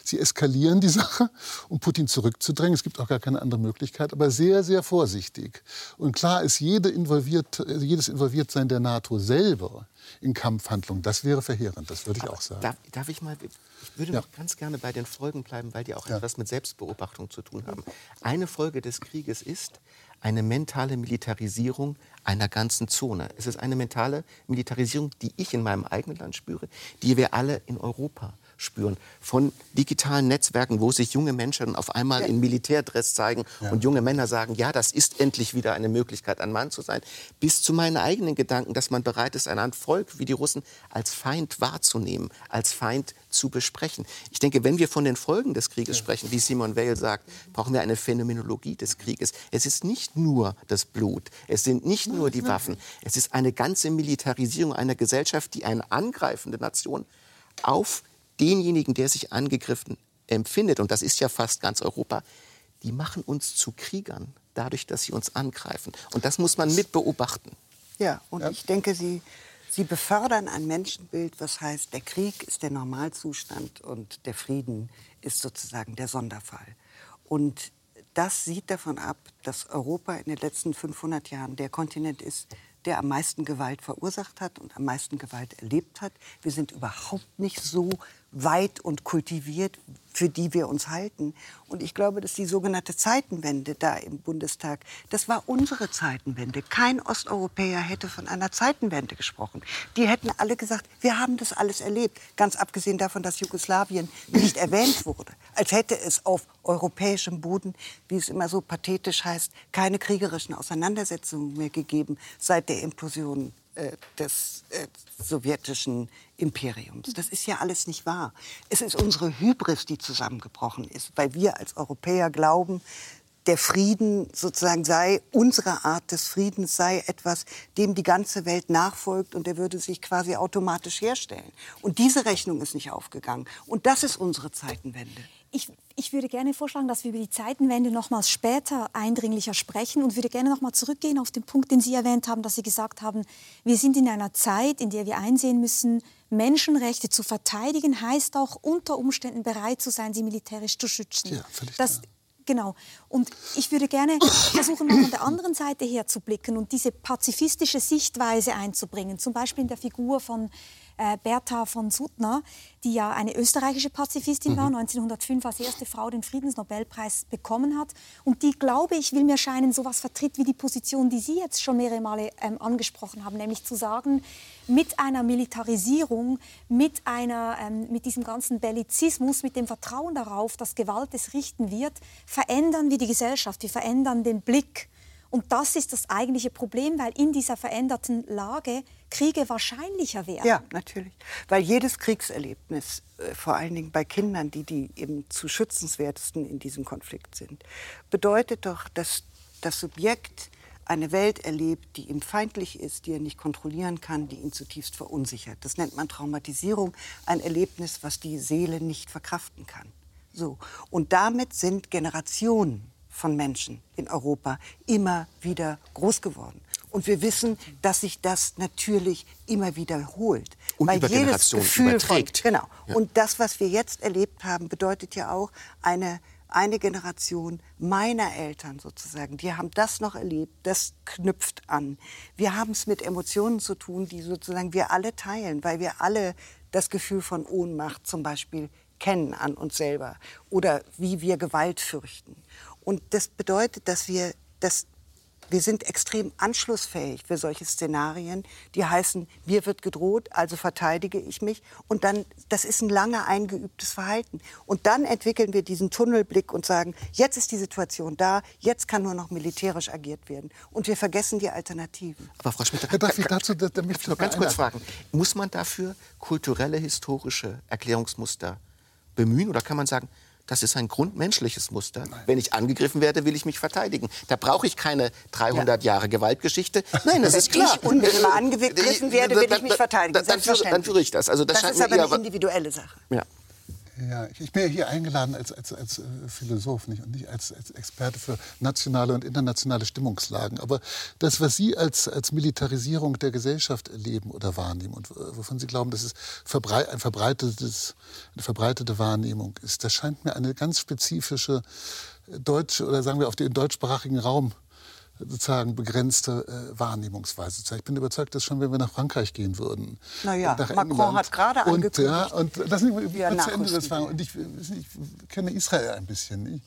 Speaker 5: Sie eskalieren die Sache, um Putin zurückzudrängen. Es gibt auch gar keine andere Möglichkeit, aber sehr, sehr vorsichtig. Und klar ist, jede involviert, äh, jedes Involviertsein der NATO selber in Kampfhandlungen, das wäre verheerend, das würde ich auch sagen.
Speaker 3: Darf, darf ich mal, ich würde
Speaker 5: Ja.
Speaker 3: noch ganz gerne bei den Folgen bleiben, weil die auch
Speaker 5: Ja.
Speaker 3: etwas mit Selbstbeobachtung zu tun haben. Eine Folge des Krieges ist eine mentale Militarisierung einer ganzen Zone. Es ist eine mentale Militarisierung, die ich in meinem eigenen Land spüre, die wir alle in Europa spüren. Von digitalen Netzwerken, wo sich junge Menschen auf einmal in Militärdress zeigen und junge Männer sagen, ja, das ist endlich wieder eine Möglichkeit, ein Mann zu sein, bis zu meinen eigenen Gedanken, dass man bereit ist, ein Volk wie die Russen als Feind wahrzunehmen, als Feind zu besprechen. Ich denke, wenn wir von den Folgen des Krieges sprechen, wie Simon Weil sagt, brauchen wir eine Phänomenologie des Krieges. Es ist nicht nur das Blut, es sind nicht nur die Waffen, es ist eine ganze Militarisierung einer Gesellschaft, die eine angreifende Nation auf denjenigen, der sich angegriffen empfindet, und das ist ja fast ganz Europa, die machen uns zu Kriegern, dadurch, dass sie uns angreifen. Und das muss man mit beobachten.
Speaker 4: Ja, und ich denke, Sie, Sie befördern ein Menschenbild, was heißt, der Krieg ist der Normalzustand und der Frieden ist sozusagen der Sonderfall. Und das sieht davon ab, dass Europa in den letzten 500 Jahren der Kontinent ist, der am meisten Gewalt verursacht hat und am meisten Gewalt erlebt hat. Wir sind überhaupt nicht so weit und kultiviert, für die wir uns halten. Und ich glaube, dass die sogenannte Zeitenwende da im Bundestag, das war unsere Zeitenwende. Kein Osteuropäer hätte von einer Zeitenwende gesprochen. Die hätten alle gesagt, wir haben das alles erlebt. Ganz abgesehen davon, dass Jugoslawien nicht erwähnt wurde. Als hätte es auf europäischem Boden, wie es immer so pathetisch heißt, keine kriegerischen Auseinandersetzungen mehr gegeben seit der Implosion äh, des äh, sowjetischen Imperiums. Das ist ja alles nicht wahr. Es ist unsere Hybris, die zusammengebrochen ist, weil wir als Europäer glauben, der Frieden sozusagen sei, unsere Art des Friedens sei etwas, dem die ganze Welt nachfolgt und der würde sich quasi automatisch herstellen. Und diese Rechnung ist nicht aufgegangen. Und das ist unsere Zeitenwende.
Speaker 1: Ich, ich, würde gerne vorschlagen, dass wir über die Zeitenwende nochmals später eindringlicher sprechen und würde gerne nochmal zurückgehen auf den Punkt, den Sie erwähnt haben, dass Sie gesagt haben, wir sind in einer Zeit, in der wir einsehen müssen, Menschenrechte zu verteidigen, heißt auch unter Umständen bereit zu sein, sie militärisch zu schützen.
Speaker 5: Ja, völlig
Speaker 1: das,
Speaker 5: klar.
Speaker 1: Genau. Und ich würde gerne versuchen, mal von der anderen Seite her zu blicken und diese pazifistische Sichtweise einzubringen. Zum Beispiel in der Figur von äh, Bertha von Suttner, die ja eine österreichische Pazifistin mhm. war, 1905 als erste Frau den Friedensnobelpreis bekommen hat und die, glaube ich, will mir scheinen, sowas vertritt wie die Position, die Sie jetzt schon mehrere Male ähm, angesprochen haben, nämlich zu sagen, mit einer Militarisierung, mit, einer, ähm, mit diesem ganzen Bellizismus, mit dem Vertrauen darauf, dass Gewalt es richten wird, verändern wir die Gesellschaft, wir verändern den Blick. Und das ist das eigentliche Problem, weil in dieser veränderten Lage Kriege wahrscheinlicher werden.
Speaker 4: Ja, natürlich. Weil jedes Kriegserlebnis, äh, vor allen Dingen bei Kindern, die, die eben zu schützenswertesten in diesem Konflikt sind, bedeutet doch, dass das Subjekt eine Welt erlebt, die ihm feindlich ist, die er nicht kontrollieren kann, die ihn zutiefst verunsichert. Das nennt man Traumatisierung, ein Erlebnis, was die Seele nicht verkraften kann. So. Und damit sind Generationen von Menschen in Europa immer wieder groß geworden. Und wir wissen, dass sich das natürlich immer wiederholt.
Speaker 3: Und weil über jedes Gefühl überträgt.
Speaker 4: Von, genau. Ja. Und das, was wir jetzt erlebt haben, bedeutet ja auch eine eine Generation meiner Eltern sozusagen, die haben das noch erlebt, das knüpft an. Wir haben es mit Emotionen zu tun, die sozusagen wir alle teilen, weil wir alle das Gefühl von Ohnmacht zum Beispiel kennen an uns selber oder wie wir Gewalt fürchten. Und das bedeutet, dass wir das wir sind extrem anschlussfähig für solche Szenarien, die heißen, mir wird gedroht, also verteidige ich mich. Und dann, das ist ein lange eingeübtes Verhalten. Und dann entwickeln wir diesen Tunnelblick und sagen, jetzt ist die Situation da, jetzt kann nur noch militärisch agiert werden. Und wir vergessen die Alternativen.
Speaker 3: Aber Frau Schmidt, ja, darf ich dazu da, da ich noch ganz kurz fragen, muss man dafür kulturelle, historische Erklärungsmuster bemühen? Oder kann man sagen, das ist ein grundmenschliches Muster. Nein. Wenn ich angegriffen werde, will ich mich verteidigen. Da brauche ich keine 300 ja. Jahre Gewaltgeschichte. Nein, das ist klar.
Speaker 4: Wenn ich unmittelbar angegriffen werde, will ich mich verteidigen.
Speaker 3: Dann, dann, dann führe ich das. Also das,
Speaker 4: das ist aber eine individuelle Sache.
Speaker 3: Ja.
Speaker 5: Ja, ich bin ja hier eingeladen als, als, als äh, Philosoph nicht, und nicht als, als Experte für nationale und internationale Stimmungslagen. Aber das, was Sie als, als Militarisierung der Gesellschaft erleben oder wahrnehmen und wovon Sie glauben, dass es verbrei ein verbreitetes, eine verbreitete Wahrnehmung ist, das scheint mir eine ganz spezifische deutsche oder sagen wir auf den deutschsprachigen Raum sozusagen begrenzte äh, Wahrnehmungsweise. Ich bin überzeugt, dass schon, wenn wir nach Frankreich gehen würden,
Speaker 4: naja, nach Macron England, hat gerade angekündigt,
Speaker 5: und, ja, und Sie mich zu Ende das fragen. Und ich, ich, kenne Israel ein bisschen. Ich,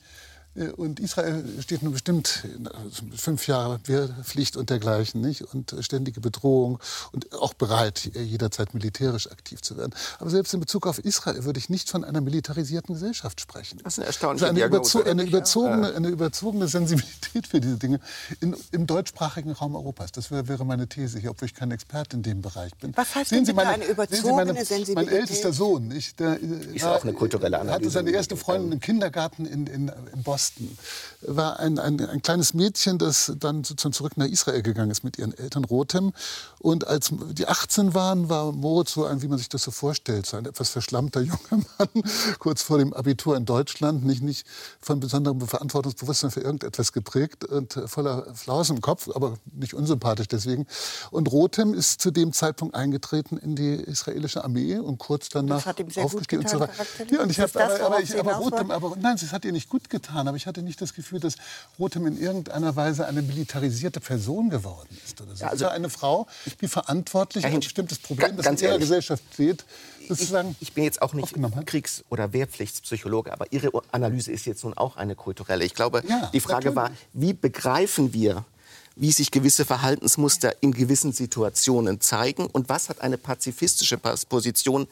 Speaker 5: und Israel steht nun bestimmt äh, fünf Jahre Wehrpflicht und dergleichen, nicht? Und ständige Bedrohung und auch bereit, jederzeit militärisch aktiv zu werden. Aber selbst in Bezug auf Israel würde ich nicht von einer militarisierten Gesellschaft sprechen.
Speaker 3: Das ist eine erstaunliche
Speaker 5: also eine, überzo eine, überzogene, eine überzogene Sensibilität für diese Dinge in, im deutschsprachigen Raum Europas. Das wäre, wäre meine These hier, obwohl ich kein Experte in dem Bereich bin.
Speaker 4: Was heißt sehen Sie meine, eine überzogene meine, Sensibilität?
Speaker 5: Mein ältester Sohn, nicht? Der,
Speaker 3: äh, ist auch eine kulturelle Analyse.
Speaker 5: hatte seine erste Freundin im Kindergarten in, in, in Boston. Osten war ein, ein, ein, kleines Mädchen, das dann sozusagen zurück nach Israel gegangen ist mit ihren Eltern Rotem. Und als die 18 waren, war Moritz so ein, wie man sich das so vorstellt, so ein etwas verschlammter junger Mann, kurz vor dem Abitur in Deutschland, nicht, nicht von besonderem Verantwortungsbewusstsein für irgendetwas geprägt und voller Flausen im Kopf, aber nicht unsympathisch deswegen. Und Rotem ist zu dem Zeitpunkt eingetreten in die israelische Armee und kurz danach aufgestiegen und so weiter. Ja, und ich habe aber, aber, ich, aber Rotem, aber nein, es hat ihr nicht gut getan, aber ich hatte nicht das Gefühl, dass Rotem in irgendeiner Weise eine militarisierte Person geworden ist. Oder so. Ja, also eine Frau, die verantwortlich ein bestimmtes Problem, das in ihrer Gesellschaft steht,
Speaker 3: sozusagen ich, ich bin jetzt auch nicht Kriegs- oder Wehrpflichtspsychologe, aber Ihre Analyse ist jetzt nun auch eine kulturelle. Ich glaube, ja, die Frage natürlich. war, wie begreifen wir wie sich gewisse Verhaltensmuster in gewissen Situationen zeigen und was hat eine pazifistische Position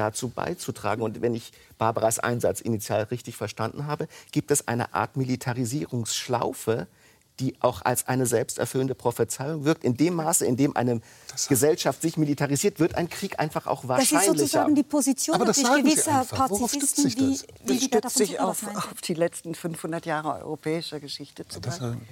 Speaker 3: dazu beizutragen. Und wenn ich Barbaras Einsatz initial richtig verstanden habe, gibt es eine Art Militarisierungsschlaufe, die auch als eine selbsterfüllende Prophezeiung wirkt. In dem Maße, in dem eine Gesellschaft sich militarisiert, wird ein Krieg einfach auch wahrscheinlicher.
Speaker 1: Das ist sozusagen die Position
Speaker 5: Aber das
Speaker 1: natürlich gewisser Pazifisten,
Speaker 5: sich
Speaker 1: wie,
Speaker 5: das?
Speaker 1: wie
Speaker 4: Das stützt sich auf,
Speaker 1: das
Speaker 4: auf die letzten 500 Jahre europäischer Geschichte
Speaker 5: Das, na gut.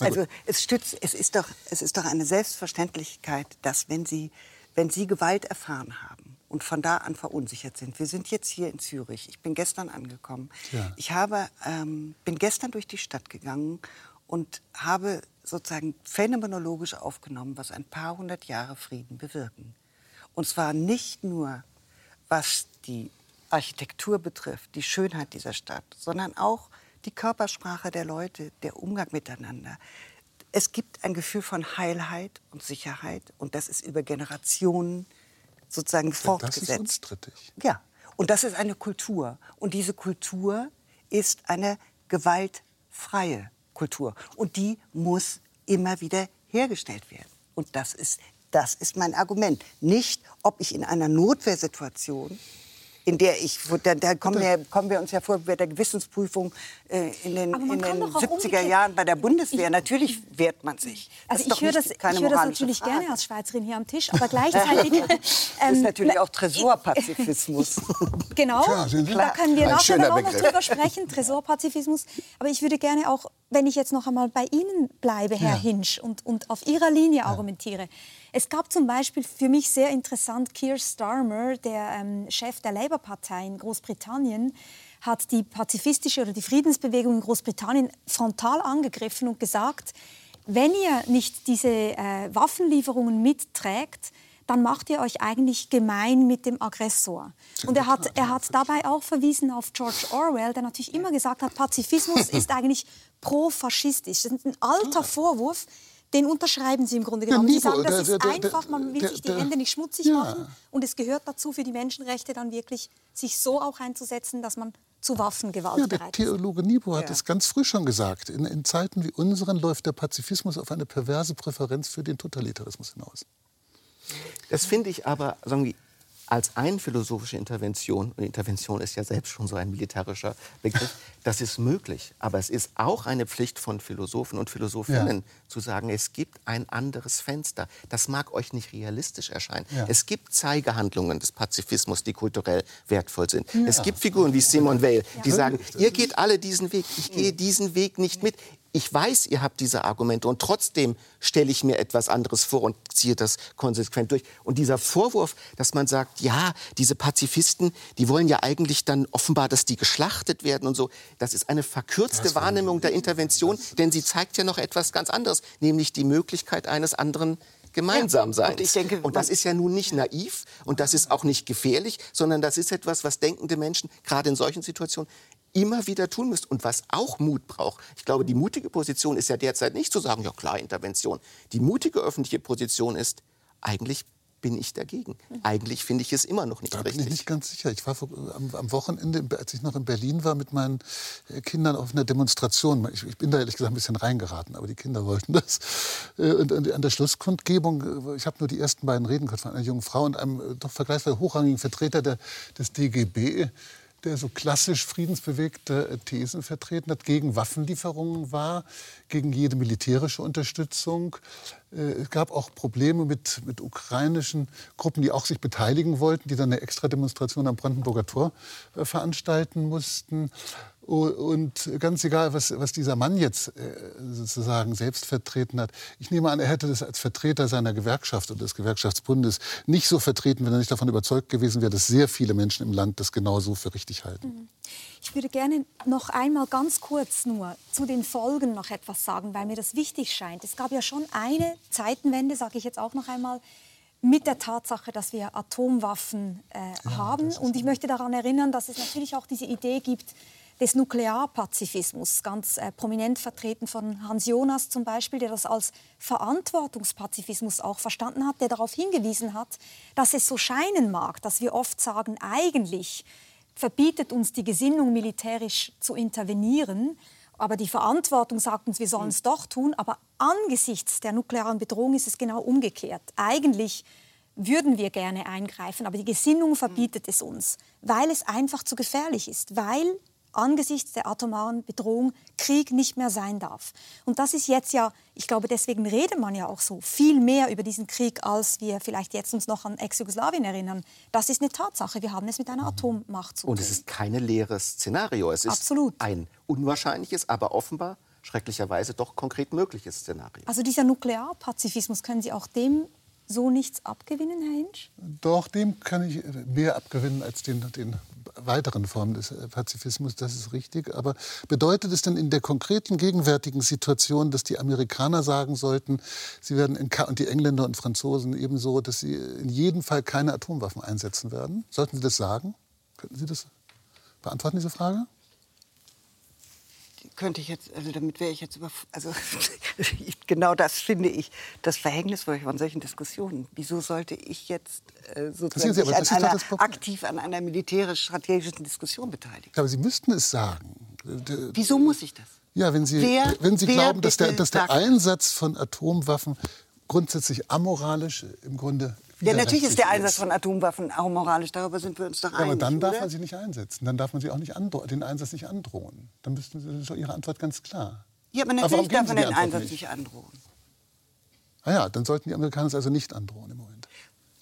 Speaker 4: Also es, stützt, es, ist doch, es ist doch eine Selbstverständlichkeit, dass wenn Sie, wenn Sie Gewalt erfahren haben und von da an verunsichert sind, wir sind jetzt hier in Zürich, ich bin gestern angekommen,
Speaker 5: Ja.
Speaker 4: ich habe, ähm, bin gestern durch die Stadt gegangen und habe sozusagen phänomenologisch aufgenommen, was ein paar hundert Jahre Frieden bewirken. Und zwar nicht nur, was die Architektur betrifft, die Schönheit dieser Stadt, sondern auch die Körpersprache der Leute, der Umgang miteinander. Es gibt ein Gefühl von Heilheit und Sicherheit und das ist über Generationen sozusagen
Speaker 5: Das ist
Speaker 4: fortgesetzt.
Speaker 5: unstrittig.
Speaker 4: Ja, und das ist eine Kultur. Und diese Kultur ist eine gewaltfreie Kultur. Und die muss immer wieder hergestellt werden. Und das ist, das ist mein Argument. Nicht, ob ich in einer Notwehrsituation, in der ich, wo- da, da kommen, wir, kommen wir uns ja vor bei der Gewissensprüfung äh, in den, in den
Speaker 1: doch auch
Speaker 4: 70er
Speaker 1: umgekehrt-
Speaker 4: Jahren bei der Bundeswehr. Natürlich wehrt man sich. Das
Speaker 1: Also
Speaker 4: ist doch
Speaker 1: ich höre das, ich höre das natürlich
Speaker 4: Frage.
Speaker 1: gerne als Schweizerin hier am Tisch, aber gleichzeitig...
Speaker 4: Das ist
Speaker 1: ähm,
Speaker 4: natürlich auch Tresorpazifismus.
Speaker 1: Genau,
Speaker 5: Sie?
Speaker 1: da können wir nachher
Speaker 6: schöner
Speaker 1: noch
Speaker 6: Begriff.
Speaker 1: drüber sprechen, Tresorpazifismus. Aber ich würde gerne auch, wenn ich jetzt noch einmal bei Ihnen bleibe, Herr
Speaker 5: Ja.
Speaker 1: Hinsch, und, und auf Ihrer Linie argumentiere. Es gab zum Beispiel für mich sehr interessant, Keir Starmer, der ähm, Chef der Labour-Partei in Großbritannien, hat die pazifistische oder die Friedensbewegung in Großbritannien frontal angegriffen und gesagt, wenn ihr nicht diese äh, Waffenlieferungen mitträgt, dann macht ihr euch eigentlich gemein mit dem Aggressor. Und er hat, er hat dabei auch verwiesen auf George Orwell, der natürlich immer gesagt hat, Pazifismus ist eigentlich pro-faschistisch. Das ist ein alter Vorwurf, den unterschreiben Sie im Grunde genommen. Sie sagen, das ist einfach, man will sich die Hände nicht schmutzig
Speaker 5: Ja.
Speaker 1: machen. Und es gehört dazu, für die Menschenrechte dann wirklich sich so auch einzusetzen, dass man zu Waffengewalt
Speaker 5: Ja, der. Theologe Niebuhr hat
Speaker 4: Ja.
Speaker 5: es ganz früh schon gesagt. In, in Zeiten wie unseren läuft der Pazifismus auf eine perverse Präferenz für den Totalitarismus hinaus.
Speaker 3: Das finde ich aber sagen wir, als eine philosophische Intervention, und Intervention ist ja selbst schon so ein militärischer Begriff, das ist möglich. Aber es ist auch eine Pflicht von Philosophen und Philosophinnen
Speaker 5: Ja.
Speaker 3: zu sagen, es gibt ein anderes Fenster. Das mag euch nicht realistisch erscheinen.
Speaker 5: Ja.
Speaker 3: Es gibt Zeigehandlungen des Pazifismus, die kulturell wertvoll sind. Es gibt Figuren wie Simone Weil, die sagen, ihr geht alle diesen Weg, ich gehe diesen Weg nicht mit. Ich weiß, ihr habt diese Argumente und trotzdem stelle ich mir etwas anderes vor und ziehe das konsequent durch. Und dieser Vorwurf, dass man sagt, ja, diese Pazifisten, die wollen ja eigentlich dann offenbar, dass die geschlachtet werden und so, das ist eine verkürzte Wahrnehmung der Intervention, denn sie zeigt ja noch etwas ganz anderes, nämlich die Möglichkeit eines anderen Gemeinsamseins.
Speaker 4: und ich denke,
Speaker 3: und das ist ja nun nicht naiv und das ist auch nicht gefährlich, sondern das ist etwas, was denkende Menschen gerade in solchen Situationen immer wieder tun müssen und was auch Mut braucht. Ich glaube, die mutige Position ist ja derzeit nicht zu sagen, ja klar, Intervention. Die mutige öffentliche Position ist, eigentlich bin ich dagegen. Eigentlich finde ich es immer noch nicht
Speaker 5: Da bin
Speaker 3: richtig.
Speaker 5: ich nicht ganz sicher. Ich war vor, am, am Wochenende, als ich noch in Berlin war, mit meinen äh, Kindern auf einer Demonstration. Ich, ich bin da ehrlich gesagt ein bisschen reingeraten, aber die Kinder wollten das. Äh, Und an an der Schlusskundgebung, äh, ich habe nur die ersten beiden Reden gehört von einer jungen Frau und einem doch vergleichsweise hochrangigen Vertreter der, des DGB, der so klassisch friedensbewegte äh, Thesen vertreten hat, gegen Waffenlieferungen war, gegen jede militärische Unterstützung. Äh, Es gab auch Probleme mit, mit ukrainischen Gruppen, die auch sich beteiligen wollten, die dann eine Extra-Demonstration am Brandenburger Tor äh, veranstalten mussten. Und ganz egal, was, was dieser Mann jetzt äh, sozusagen selbst vertreten hat, ich nehme an, er hätte das als Vertreter seiner Gewerkschaft und des Gewerkschaftsbundes nicht so vertreten, wenn er nicht davon überzeugt gewesen wäre, dass sehr viele Menschen im Land das genauso für richtig halten.
Speaker 1: Ich würde gerne noch einmal ganz kurz nur zu den Folgen noch etwas sagen, weil mir das wichtig scheint. Es gab ja schon eine Zeitenwende, sage ich jetzt auch noch einmal, mit der Tatsache, dass wir Atomwaffen äh, haben. Und ich möchte daran erinnern, dass es natürlich auch diese Idee gibt des Nuklearpazifismus, ganz äh, prominent vertreten von Hans Jonas zum Beispiel, der das als Verantwortungspazifismus auch verstanden hat, der darauf hingewiesen hat, dass es so scheinen mag, dass wir oft sagen, eigentlich verbietet uns die Gesinnung, militärisch zu intervenieren. Aber die Verantwortung sagt uns, wir sollen es doch tun. Aber angesichts der nuklearen Bedrohung ist es genau umgekehrt. Eigentlich würden wir gerne eingreifen, aber die Gesinnung verbietet es uns, weil es einfach zu gefährlich ist, weil angesichts der atomaren Bedrohung Krieg nicht mehr sein darf. Und das ist jetzt ja, ich glaube, deswegen redet man ja auch so viel mehr über diesen Krieg, als wir vielleicht jetzt uns noch an Ex-Jugoslawien erinnern. Das ist eine Tatsache. Wir haben es mit einer Atommacht zu tun.
Speaker 3: Und es ist kein leeres Szenario. Es ist
Speaker 1: Absolut.
Speaker 3: ein unwahrscheinliches, aber offenbar schrecklicherweise doch konkret mögliches Szenario.
Speaker 1: Also dieser Nuklearpazifismus, können Sie auch dem so nichts abgewinnen, Herr Hinsch?
Speaker 5: Doch, dem kann ich mehr abgewinnen als den, den weiteren Formen des Pazifismus, das ist richtig. Aber bedeutet es denn in der konkreten gegenwärtigen Situation, dass die Amerikaner sagen sollten, sie werden in, und die Engländer und Franzosen ebenso, dass sie in jedem Fall keine Atomwaffen einsetzen werden? Sollten Sie das sagen? Könnten Sie das beantworten, diese Frage?
Speaker 4: Könnte ich jetzt, also damit wäre ich jetzt über, also genau das finde ich das Verhängnis von solchen Diskussionen. Wieso sollte ich jetzt äh, sozusagen
Speaker 5: Sie,
Speaker 4: an einer, aktiv an einer militärisch-strategischen Diskussion beteiligen?
Speaker 5: Aber Sie müssten es sagen.
Speaker 4: Wieso muss ich das?
Speaker 5: Ja, wenn Sie,
Speaker 4: wer,
Speaker 5: wenn Sie glauben, dass der, dass der Einsatz von Atomwaffen grundsätzlich amoralisch im Grunde
Speaker 4: ja, natürlich ist der Einsatz von Atomwaffen amoralisch. Darüber sind wir uns doch
Speaker 5: ja,
Speaker 4: einig.
Speaker 5: Aber dann darf
Speaker 4: oder?
Speaker 5: man sie nicht einsetzen. Dann darf man sie auch nicht den Einsatz nicht androhen. Dann müssten Sie, ist doch Ihre Antwort ganz klar.
Speaker 4: Ja, aber
Speaker 5: Aber
Speaker 4: natürlich
Speaker 5: warum geben
Speaker 4: darf man den
Speaker 5: Antwort
Speaker 4: Einsatz
Speaker 5: nicht?
Speaker 4: nicht androhen.
Speaker 5: Ah ja, dann sollten die Amerikaner es also nicht androhen im Moment.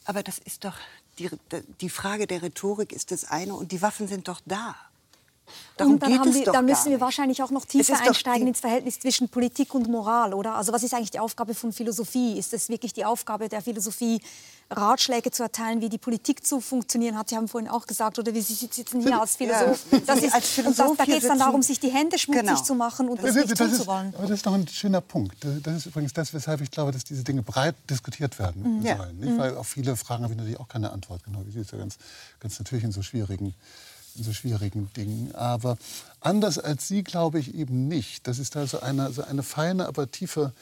Speaker 4: Aber das ist doch die, die Frage der Rhetorik ist das eine und die Waffen sind doch da. Darum
Speaker 1: und dann,
Speaker 4: geht
Speaker 1: haben
Speaker 4: es
Speaker 1: wir,
Speaker 4: doch
Speaker 1: dann
Speaker 4: gar
Speaker 1: müssen wir
Speaker 4: nicht.
Speaker 1: wahrscheinlich auch noch tiefer einsteigen ins Verhältnis zwischen Politik und Moral, oder? Also was ist eigentlich die Aufgabe von Philosophie? Ist es wirklich die Aufgabe der Philosophie, Ratschläge zu erteilen, wie die Politik zu funktionieren hat? Sie haben vorhin auch gesagt, oder wie Sie sitzen hier als Philosoph.
Speaker 4: Ja,
Speaker 1: das ist,
Speaker 4: als Philosoph
Speaker 1: das, da geht es dann darum, sich die Hände schmutzig
Speaker 4: Genau.
Speaker 1: zu machen und das,
Speaker 5: Das,
Speaker 1: nicht
Speaker 5: das,
Speaker 1: tun
Speaker 5: ist,
Speaker 1: zu wollen.
Speaker 5: aber das ist doch ein schöner Punkt. Das- Das ist übrigens das, weshalb ich glaube, dass diese Dinge breit diskutiert werden
Speaker 4: Mhm.
Speaker 5: Sollen. Nicht? Weil auf viele Fragen habe ich natürlich auch keine Antwort. Genau wie Sie ist ja ganz, ganz natürlich in so schwierigen in so schwierigen Dingen. Aber anders als Sie glaube ich eben nicht, dass es da so eine, so eine feine, aber tiefe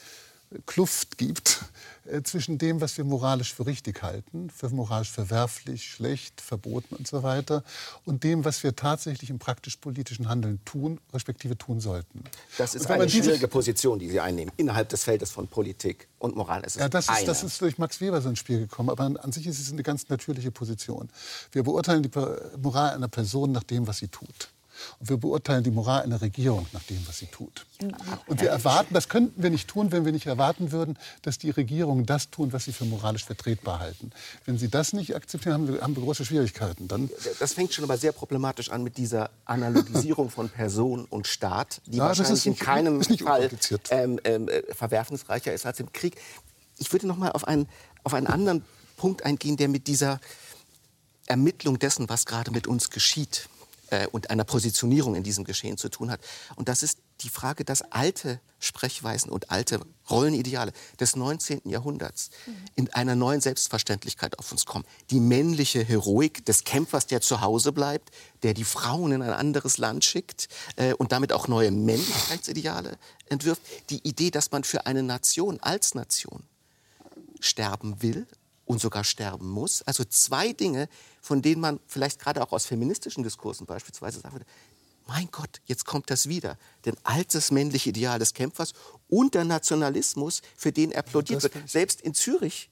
Speaker 5: Kluft gibt äh, zwischen dem, was wir moralisch für richtig halten, für moralisch verwerflich, schlecht, verboten und so weiter, und dem, was wir tatsächlich im praktisch-politischen Handeln tun, respektive tun sollten.
Speaker 3: Das ist eine schwierige Position, die Sie einnehmen, innerhalb des Feldes von Politik und Moral. Ist
Speaker 5: Ja, das ist, das ist durch Max Weber so ins Spiel gekommen. Aber an, an sich ist es eine ganz natürliche Position. Wir beurteilen die Moral einer Person nach dem, was sie tut. Und wir beurteilen die Moral einer Regierung nach dem, was sie tut. Und wir erwarten, das könnten wir nicht tun, wenn wir nicht erwarten würden, dass die Regierungen das tun, was sie für moralisch vertretbar halten. Wenn sie das nicht akzeptieren, haben wir, haben wir große Schwierigkeiten. Dann,
Speaker 3: Das fängt schon aber sehr problematisch an mit dieser Analogisierung von Person und Staat, die
Speaker 5: Ja,
Speaker 3: wahrscheinlich
Speaker 5: ist
Speaker 3: in keinem
Speaker 5: ist nicht
Speaker 3: Fall ähm, ähm, äh, verwerfungsreicher ist als im Krieg. Ich würde noch mal auf einen, auf einen anderen Punkt eingehen, der mit dieser Ermittlung dessen, was gerade mit uns geschieht äh, und einer Positionierung in diesem Geschehen zu tun hat. Und das ist die Frage, dass alte Sprechweisen und alte Rollenideale des 19. Jahrhunderts in einer neuen Selbstverständlichkeit auf uns kommen. Die männliche Heroik des Kämpfers, der zu Hause bleibt, der die Frauen in ein anderes Land schickt äh, und damit auch neue Männlichkeitsideale entwirft. Die Idee, dass man für eine Nation als Nation sterben will und sogar sterben muss. Also zwei Dinge, von denen man vielleicht gerade auch aus feministischen Diskursen beispielsweise sagen würde, mein Gott, jetzt kommt das wieder. Denn altes männliche Ideal des Kämpfers und der Nationalismus, für den er plodiert wird. Selbst in Zürich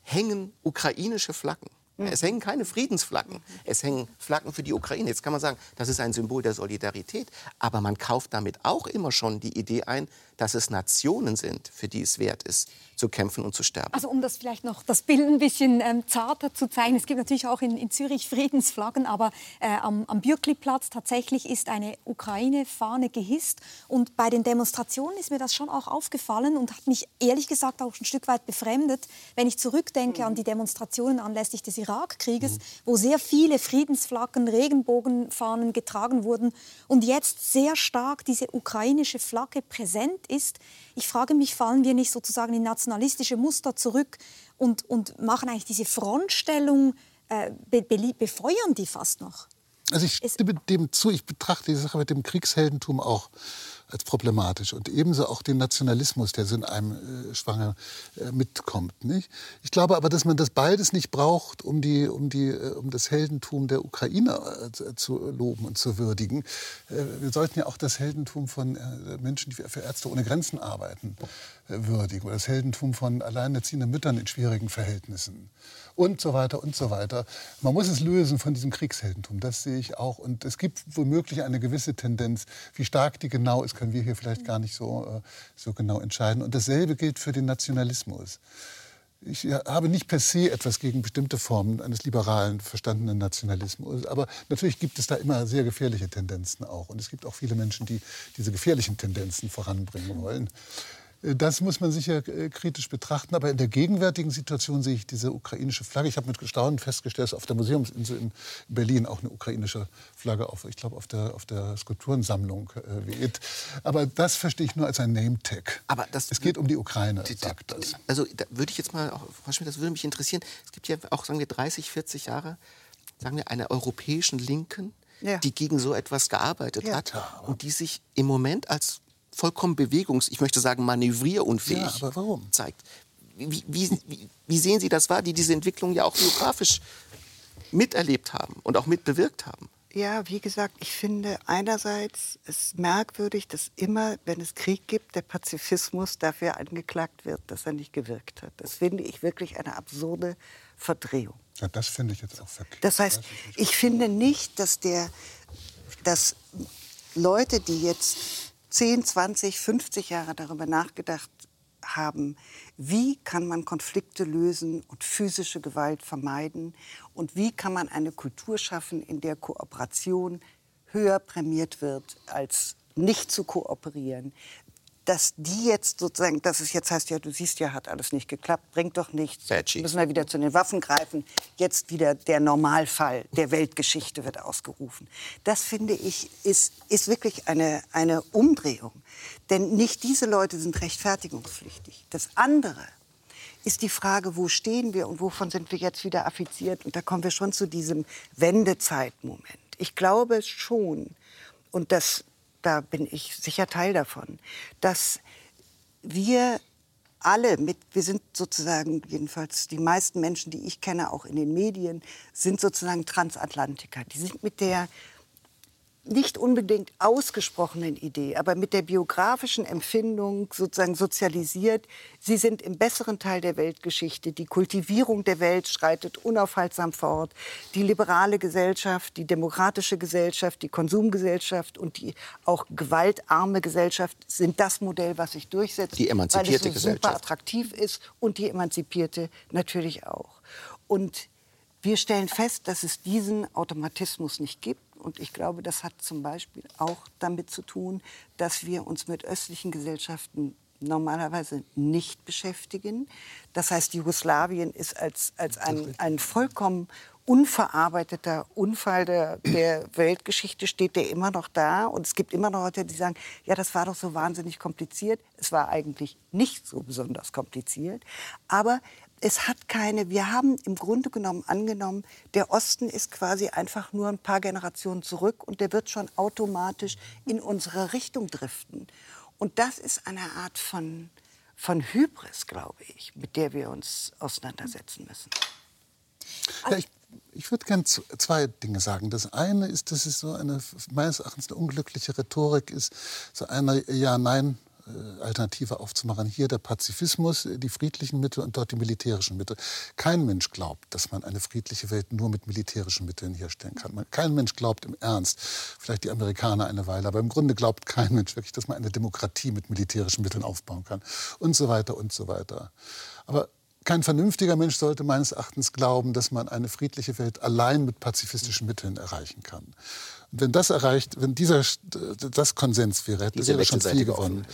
Speaker 3: hängen ukrainische Flaggen. Es hängen keine Friedensflaggen. Es hängen Flaggen für die Ukraine. Jetzt kann man sagen, das ist ein Symbol der Solidarität. Aber man kauft damit auch immer schon die Idee ein, dass es Nationen sind, für die es wert ist, zu kämpfen und zu sterben.
Speaker 1: Also um das vielleicht noch das Bild ein bisschen ähm, zarter zu zeigen, es gibt natürlich auch in, in Zürich Friedensflaggen, aber äh, am, am Bürkliplatz tatsächlich ist eine Ukraine-Fahne gehisst und bei den Demonstrationen ist mir das schon auch aufgefallen und hat mich ehrlich gesagt auch ein Stück weit befremdet, wenn ich zurückdenke an die Demonstrationen anlässlich des Irakkrieges, wo sehr viele Friedensflaggen, Regenbogenfahnen getragen wurden und jetzt sehr stark diese ukrainische Flagge präsent ist. Ich frage mich, fallen wir nicht sozusagen in nationalistische Muster zurück und, und machen eigentlich diese Frontstellung, äh, be befeuern die fast noch?
Speaker 5: Also ich stimme dem zu, ich betrachte die Sache mit dem Kriegsheldentum auch als problematisch und ebenso auch den Nationalismus, der so in einem äh, schwanger äh, mitkommt. Nicht? Ich glaube aber, dass man das beides nicht braucht, um, die, um, die, äh, um das Heldentum der Ukrainer äh, zu- loben und zu würdigen. Äh, wir sollten ja auch das Heldentum von äh, Menschen, die für Ärzte ohne Grenzen arbeiten, würdigen oder das Heldentum von alleinerziehenden Müttern in schwierigen Verhältnissen und so weiter und so weiter. Man muss es lösen von diesem Kriegsheldentum, das sehe ich auch. Und es gibt womöglich eine gewisse Tendenz. Wie stark die genau ist, können wir hier vielleicht gar nicht so, äh, so genau entscheiden. Und dasselbe gilt für den Nationalismus ich habe nicht per se etwas gegen bestimmte Formen eines liberalen, verstandenen Nationalismus. Aber natürlich gibt es da immer sehr gefährliche Tendenzen auch. Und es gibt auch viele Menschen, die diese gefährlichen Tendenzen voranbringen wollen. Das muss man sicher äh, kritisch betrachten. Aber in der gegenwärtigen Situation sehe ich diese ukrainische Flagge. Ich habe mit Staunen festgestellt, dass auf der Museumsinsel in Berlin auch eine ukrainische Flagge auf, ich glaube, auf der, auf der Skulpturensammlung äh, weht. Aber das verstehe ich nur als ein Name-Tag. Aber das, es geht um die Ukraine, die, sagt das.
Speaker 3: Also da würde ich jetzt mal, Frau Schmidt, das würde mich interessieren. Es gibt ja auch, sagen wir, 30, 40 Jahre, sagen wir, einer europäischen Linken, ja. die gegen so etwas gearbeitet ja. hat und die sich im Moment als vollkommen bewegungs-, ich möchte sagen manövrierunfähig
Speaker 5: ja,
Speaker 3: zeigt. Wie, wie, wie, sehen Sie das wahr, die diese Entwicklung ja auch biografisch miterlebt haben und auch mitbewirkt haben?
Speaker 4: Ja, wie gesagt, ich finde einerseits es merkwürdig, dass immer, wenn es Krieg gibt, der Pazifismus dafür angeklagt wird, dass er nicht gewirkt hat. Das finde ich wirklich eine absurde Verdrehung.
Speaker 5: Ja, das finde ich jetzt auch verkehrt.
Speaker 4: Das heißt, ich finde nicht, dass der, dass Leute, die jetzt 10, 20, 50 Jahre darüber nachgedacht haben, wie kann man Konflikte lösen und physische Gewalt vermeiden? Und wie kann man eine Kultur schaffen, in der Kooperation höher prämiert wird als nicht zu kooperieren dass die jetzt sozusagen, dass es jetzt heißt, ja, du siehst ja, hat alles nicht geklappt, bringt doch nichts,
Speaker 3: Veggie.
Speaker 4: müssen wir wieder zu den Waffen greifen. Jetzt wieder der Normalfall der Weltgeschichte wird ausgerufen. Das finde ich ist, ist wirklich eine, eine Umdrehung. Denn nicht diese Leute sind rechtfertigungspflichtig. Das andere ist die Frage, wo stehen wir und wovon sind wir jetzt wieder affiziert? Und da kommen wir schon zu diesem Wendezeitmoment. Ich glaube schon, und das da bin ich sicher Teil davon, dass wir alle mit, wir sind sozusagen, jedenfalls die meisten Menschen, die ich kenne, auch in den Medien, sind sozusagen Transatlantiker. Die sind mit der nicht unbedingt ausgesprochenen Idee, aber mit der biografischen Empfindung sozusagen sozialisiert. Sie sind im besseren Teil der Weltgeschichte. Die Kultivierung der Welt schreitet unaufhaltsam fort. Die liberale Gesellschaft, die demokratische Gesellschaft, die Konsumgesellschaft und die auch gewaltarme Gesellschaft sind das Modell, was sich durchsetzt.
Speaker 3: Die emanzipierte
Speaker 4: weil es so super attraktiv ist und die emanzipierte natürlich auch. Und wir stellen fest, dass es diesen Automatismus nicht gibt. Und ich glaube, das hat zum Beispiel auch damit zu tun, dass wir uns mit östlichen Gesellschaften normalerweise nicht beschäftigen. Das heißt, Jugoslawien ist als, als ein, ein vollkommen unverarbeiteter Unfall der, der Weltgeschichte steht der immer noch da. Und es gibt immer noch Leute, die sagen, ja, das war doch so wahnsinnig kompliziert. Es war eigentlich nicht so besonders kompliziert. Aber es hat keine, wir haben im Grunde genommen angenommen, der Osten ist quasi einfach nur ein paar Generationen zurück und der wird schon automatisch in unsere Richtung driften. Und das ist eine Art von, von Hybris, glaube ich, mit der wir uns auseinandersetzen müssen.
Speaker 5: Ja, ich, ich würde gerne zwei Dinge sagen. Das eine ist, dass es so eine, meines Erachtens eine unglückliche Rhetorik ist, so eine Ja-Nein- äh, Alternative aufzumachen. Hier der Pazifismus, äh, die friedlichen Mittel und dort die militärischen Mittel. Kein Mensch glaubt, dass man eine friedliche Welt nur mit militärischen Mitteln herstellen kann. Kein Mensch glaubt im Ernst, vielleicht die Amerikaner eine Weile, aber im Grunde glaubt kein Mensch wirklich, dass man eine Demokratie mit militärischen Mitteln aufbauen kann und so weiter und so weiter. Aber kein vernünftiger Mensch sollte meines Erachtens glauben, dass man eine friedliche Welt allein mit pazifistischen Mitteln erreichen kann wenn das erreicht, wenn dieser das Konsens wäre, hätte wäre schon viel gewonnen.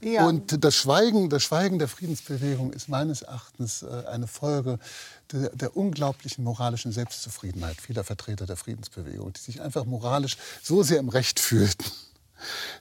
Speaker 5: Ja. Und das Schweigen, das Schweigen der Friedensbewegung ist meines Erachtens äh, eine Folge der, der, unglaublichen moralischen Selbstzufriedenheit vieler Vertreter der Friedensbewegung, die sich einfach moralisch so sehr im Recht fühlten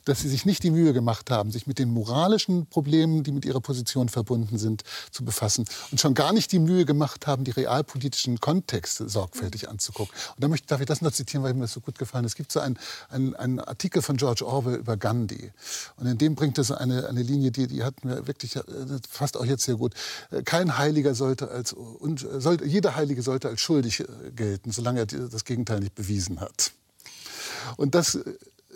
Speaker 5: dass sie sich nicht die Mühe gemacht haben, sich mit den moralischen Problemen, die mit ihrer Position verbunden sind, zu befassen und schon gar nicht die Mühe gemacht haben, die realpolitischen Kontexte sorgfältig anzugucken. Und da möchte, darf ich das noch zitieren, weil mir das so gut gefallen ist. Es gibt so einen, einen, einen Artikel von George Orwell über Gandhi. Und in dem bringt so eine, eine Linie, die, die hat mir wirklich äh, fast auch jetzt sehr gut. Äh, kein Heiliger sollte als, und sollte, jeder Heilige sollte als schuldig äh, gelten, solange er das Gegenteil nicht bewiesen hat. Und das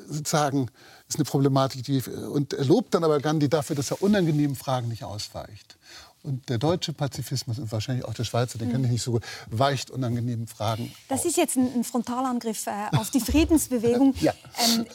Speaker 5: sozusagen ist eine Problematik, die, und er lobt dann aber Gandhi dafür, dass er unangenehmen Fragen nicht ausweicht. Und der deutsche Pazifismus und wahrscheinlich auch der Schweizer, den kenne ich nicht so gut, weicht unangenehmen Fragen.
Speaker 1: Das ist jetzt ein, ein Frontalangriff äh, auf die Friedensbewegung.
Speaker 5: ja.
Speaker 1: Ähm,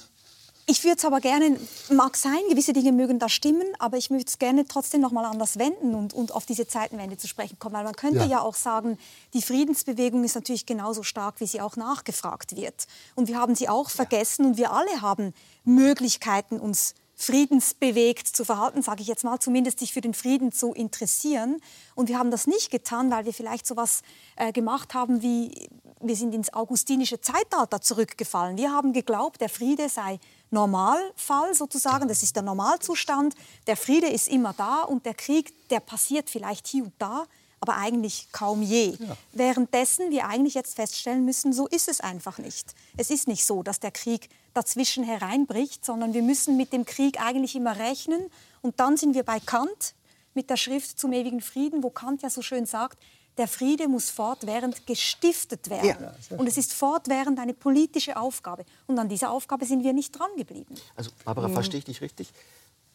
Speaker 1: ich würde es aber gerne, mag sein, gewisse Dinge mögen da stimmen, aber ich möchte es gerne trotzdem noch mal anders wenden und, und auf diese Zeitenwende zu sprechen kommen. Weil man könnte ja. ja. auch sagen, die Friedensbewegung ist natürlich genauso stark, wie sie auch nachgefragt wird. Und wir haben sie auch vergessen und wir alle haben Möglichkeiten, uns friedensbewegt zu verhalten, sage ich jetzt mal, zumindest sich für den Frieden zu interessieren. Und wir haben das nicht getan, weil wir vielleicht so etwas äh, gemacht haben wie, wir sind ins augustinische Zeitalter zurückgefallen. Wir haben geglaubt, der Friede sei Normalfall sozusagen, das ist der Normalzustand. Der Friede ist immer da und der Krieg, der passiert vielleicht hier und da, aber eigentlich kaum je. Ja. Währenddessen wir eigentlich jetzt feststellen müssen, so ist es einfach nicht. Es ist nicht so, dass der Krieg dazwischen hereinbricht, sondern wir müssen mit dem Krieg eigentlich immer rechnen. Und dann sind wir bei Kant mit der Schrift zum ewigen Frieden, wo Kant ja so schön sagt, der Friede muss fortwährend gestiftet werden. Ja, und es ist fortwährend eine politische Aufgabe. Und an dieser Aufgabe sind wir nicht dran geblieben.
Speaker 3: Also, Barbara, mhm. verstehe ich dich richtig?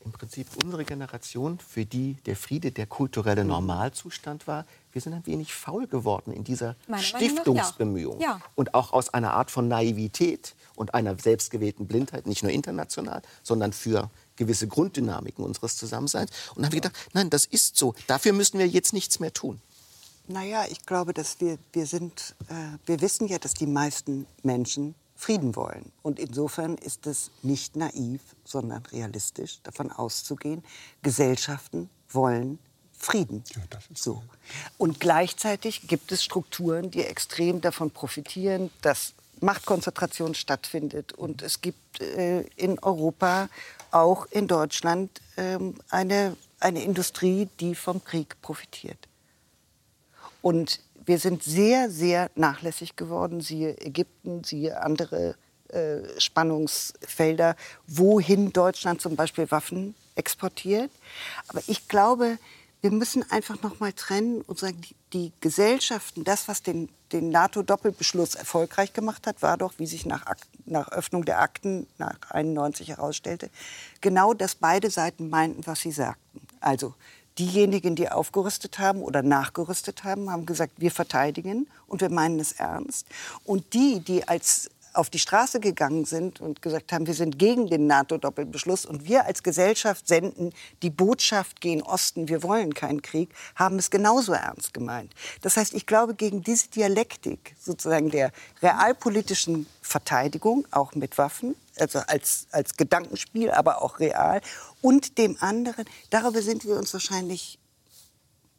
Speaker 3: Im Prinzip unsere Generation, für die der Friede der kulturelle mhm. Normalzustand war, wir sind ein wenig faul geworden in dieser Meine Stiftungsbemühung. Ja. Ja. Und auch aus einer Art von Naivität und einer selbstgewählten Blindheit, nicht nur international, sondern für gewisse Grunddynamiken unseres Zusammenseins. Und dann haben wir gedacht, nein, das ist so. Dafür müssen wir jetzt nichts mehr tun.
Speaker 4: Naja, ich glaube, dass wir, wir sind, äh, wir wissen ja, dass die meisten Menschen Frieden wollen. Und insofern ist es nicht naiv, sondern realistisch, davon auszugehen, Gesellschaften wollen Frieden. Ja, so. Und gleichzeitig gibt es Strukturen, die extrem davon profitieren, dass Machtkonzentration stattfindet. Und es gibt äh, in Europa, auch in Deutschland, ähm, eine, eine Industrie, die vom Krieg profitiert. Und wir sind sehr, sehr nachlässig geworden, siehe Ägypten, siehe andere äh, Spannungsfelder, wohin Deutschland zum Beispiel Waffen exportiert. Aber ich glaube, wir müssen einfach noch mal trennen und sagen, die, die Gesellschaften, das, was den, den NATO-Doppelbeschluss erfolgreich gemacht hat, war doch, wie sich nach, nach Öffnung der Akten nach 91 herausstellte, genau, dass beide Seiten meinten, was sie sagten. Also diejenigen, die aufgerüstet haben oder nachgerüstet haben, haben gesagt, wir verteidigen und wir meinen es ernst. Und die, die als auf die Straße gegangen sind und gesagt haben, wir sind gegen den NATO-Doppelbeschluss und wir als Gesellschaft senden die Botschaft gegen Osten, wir wollen keinen Krieg, haben es genauso ernst gemeint. Das heißt, ich glaube, gegen diese Dialektik sozusagen der realpolitischen Verteidigung, auch mit Waffen, also als, als Gedankenspiel, aber auch real, und dem anderen, darüber sind wir uns wahrscheinlich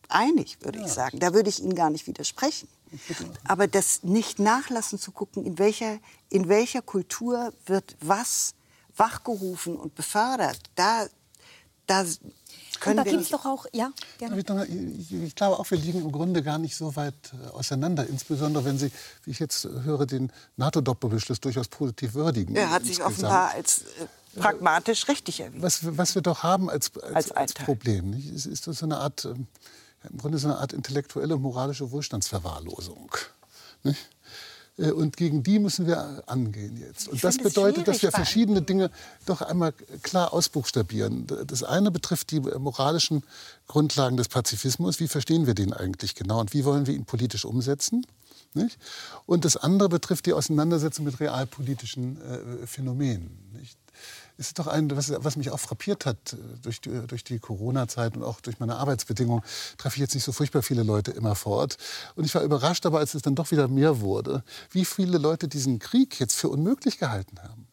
Speaker 4: einig, würde ja. ich sagen. Da würde ich Ihnen gar nicht widersprechen. Aber das nicht nachlassen zu gucken, in welcher, in welcher Kultur wird was wachgerufen und befördert, da, da können da
Speaker 1: gibt es doch auch, ja, gerne.
Speaker 5: Ich, ich, glaube auch, wir liegen im Grunde gar nicht so weit äh, auseinander. Insbesondere, wenn Sie, wie ich jetzt höre, den NATO-Doppelbeschluss durchaus positiv würdigen.
Speaker 4: Er hat sich offenbar als äh, pragmatisch richtig erwiesen.
Speaker 5: Was, was, wir doch haben als, als, als, als Problem, nicht? Ist, ist so eine Art... Ähm, im Grunde so eine Art intellektuelle, moralische Wohlstandsverwahrlosung. Nicht? Äh, und gegen die müssen wir angehen jetzt. Und ich das bedeutet, dass wir verschiedene Dinge doch einmal klar ausbuchstabieren. Das eine betrifft die moralischen Grundlagen des Pazifismus. Wie verstehen wir den eigentlich genau und wie wollen wir ihn politisch umsetzen? Nicht? Und das andere betrifft die Auseinandersetzung mit realpolitischen äh, Phänomenen. Nicht? Ist doch ein, was, was mich auch frappiert hat äh, durch die, durch die Corona-Zeit und auch durch meine Arbeitsbedingungen, treffe ich jetzt nicht so furchtbar viele Leute immer fort. Und ich war überrascht, aber als es dann doch wieder mehr wurde, wie viele Leute diesen Krieg jetzt für unmöglich gehalten haben.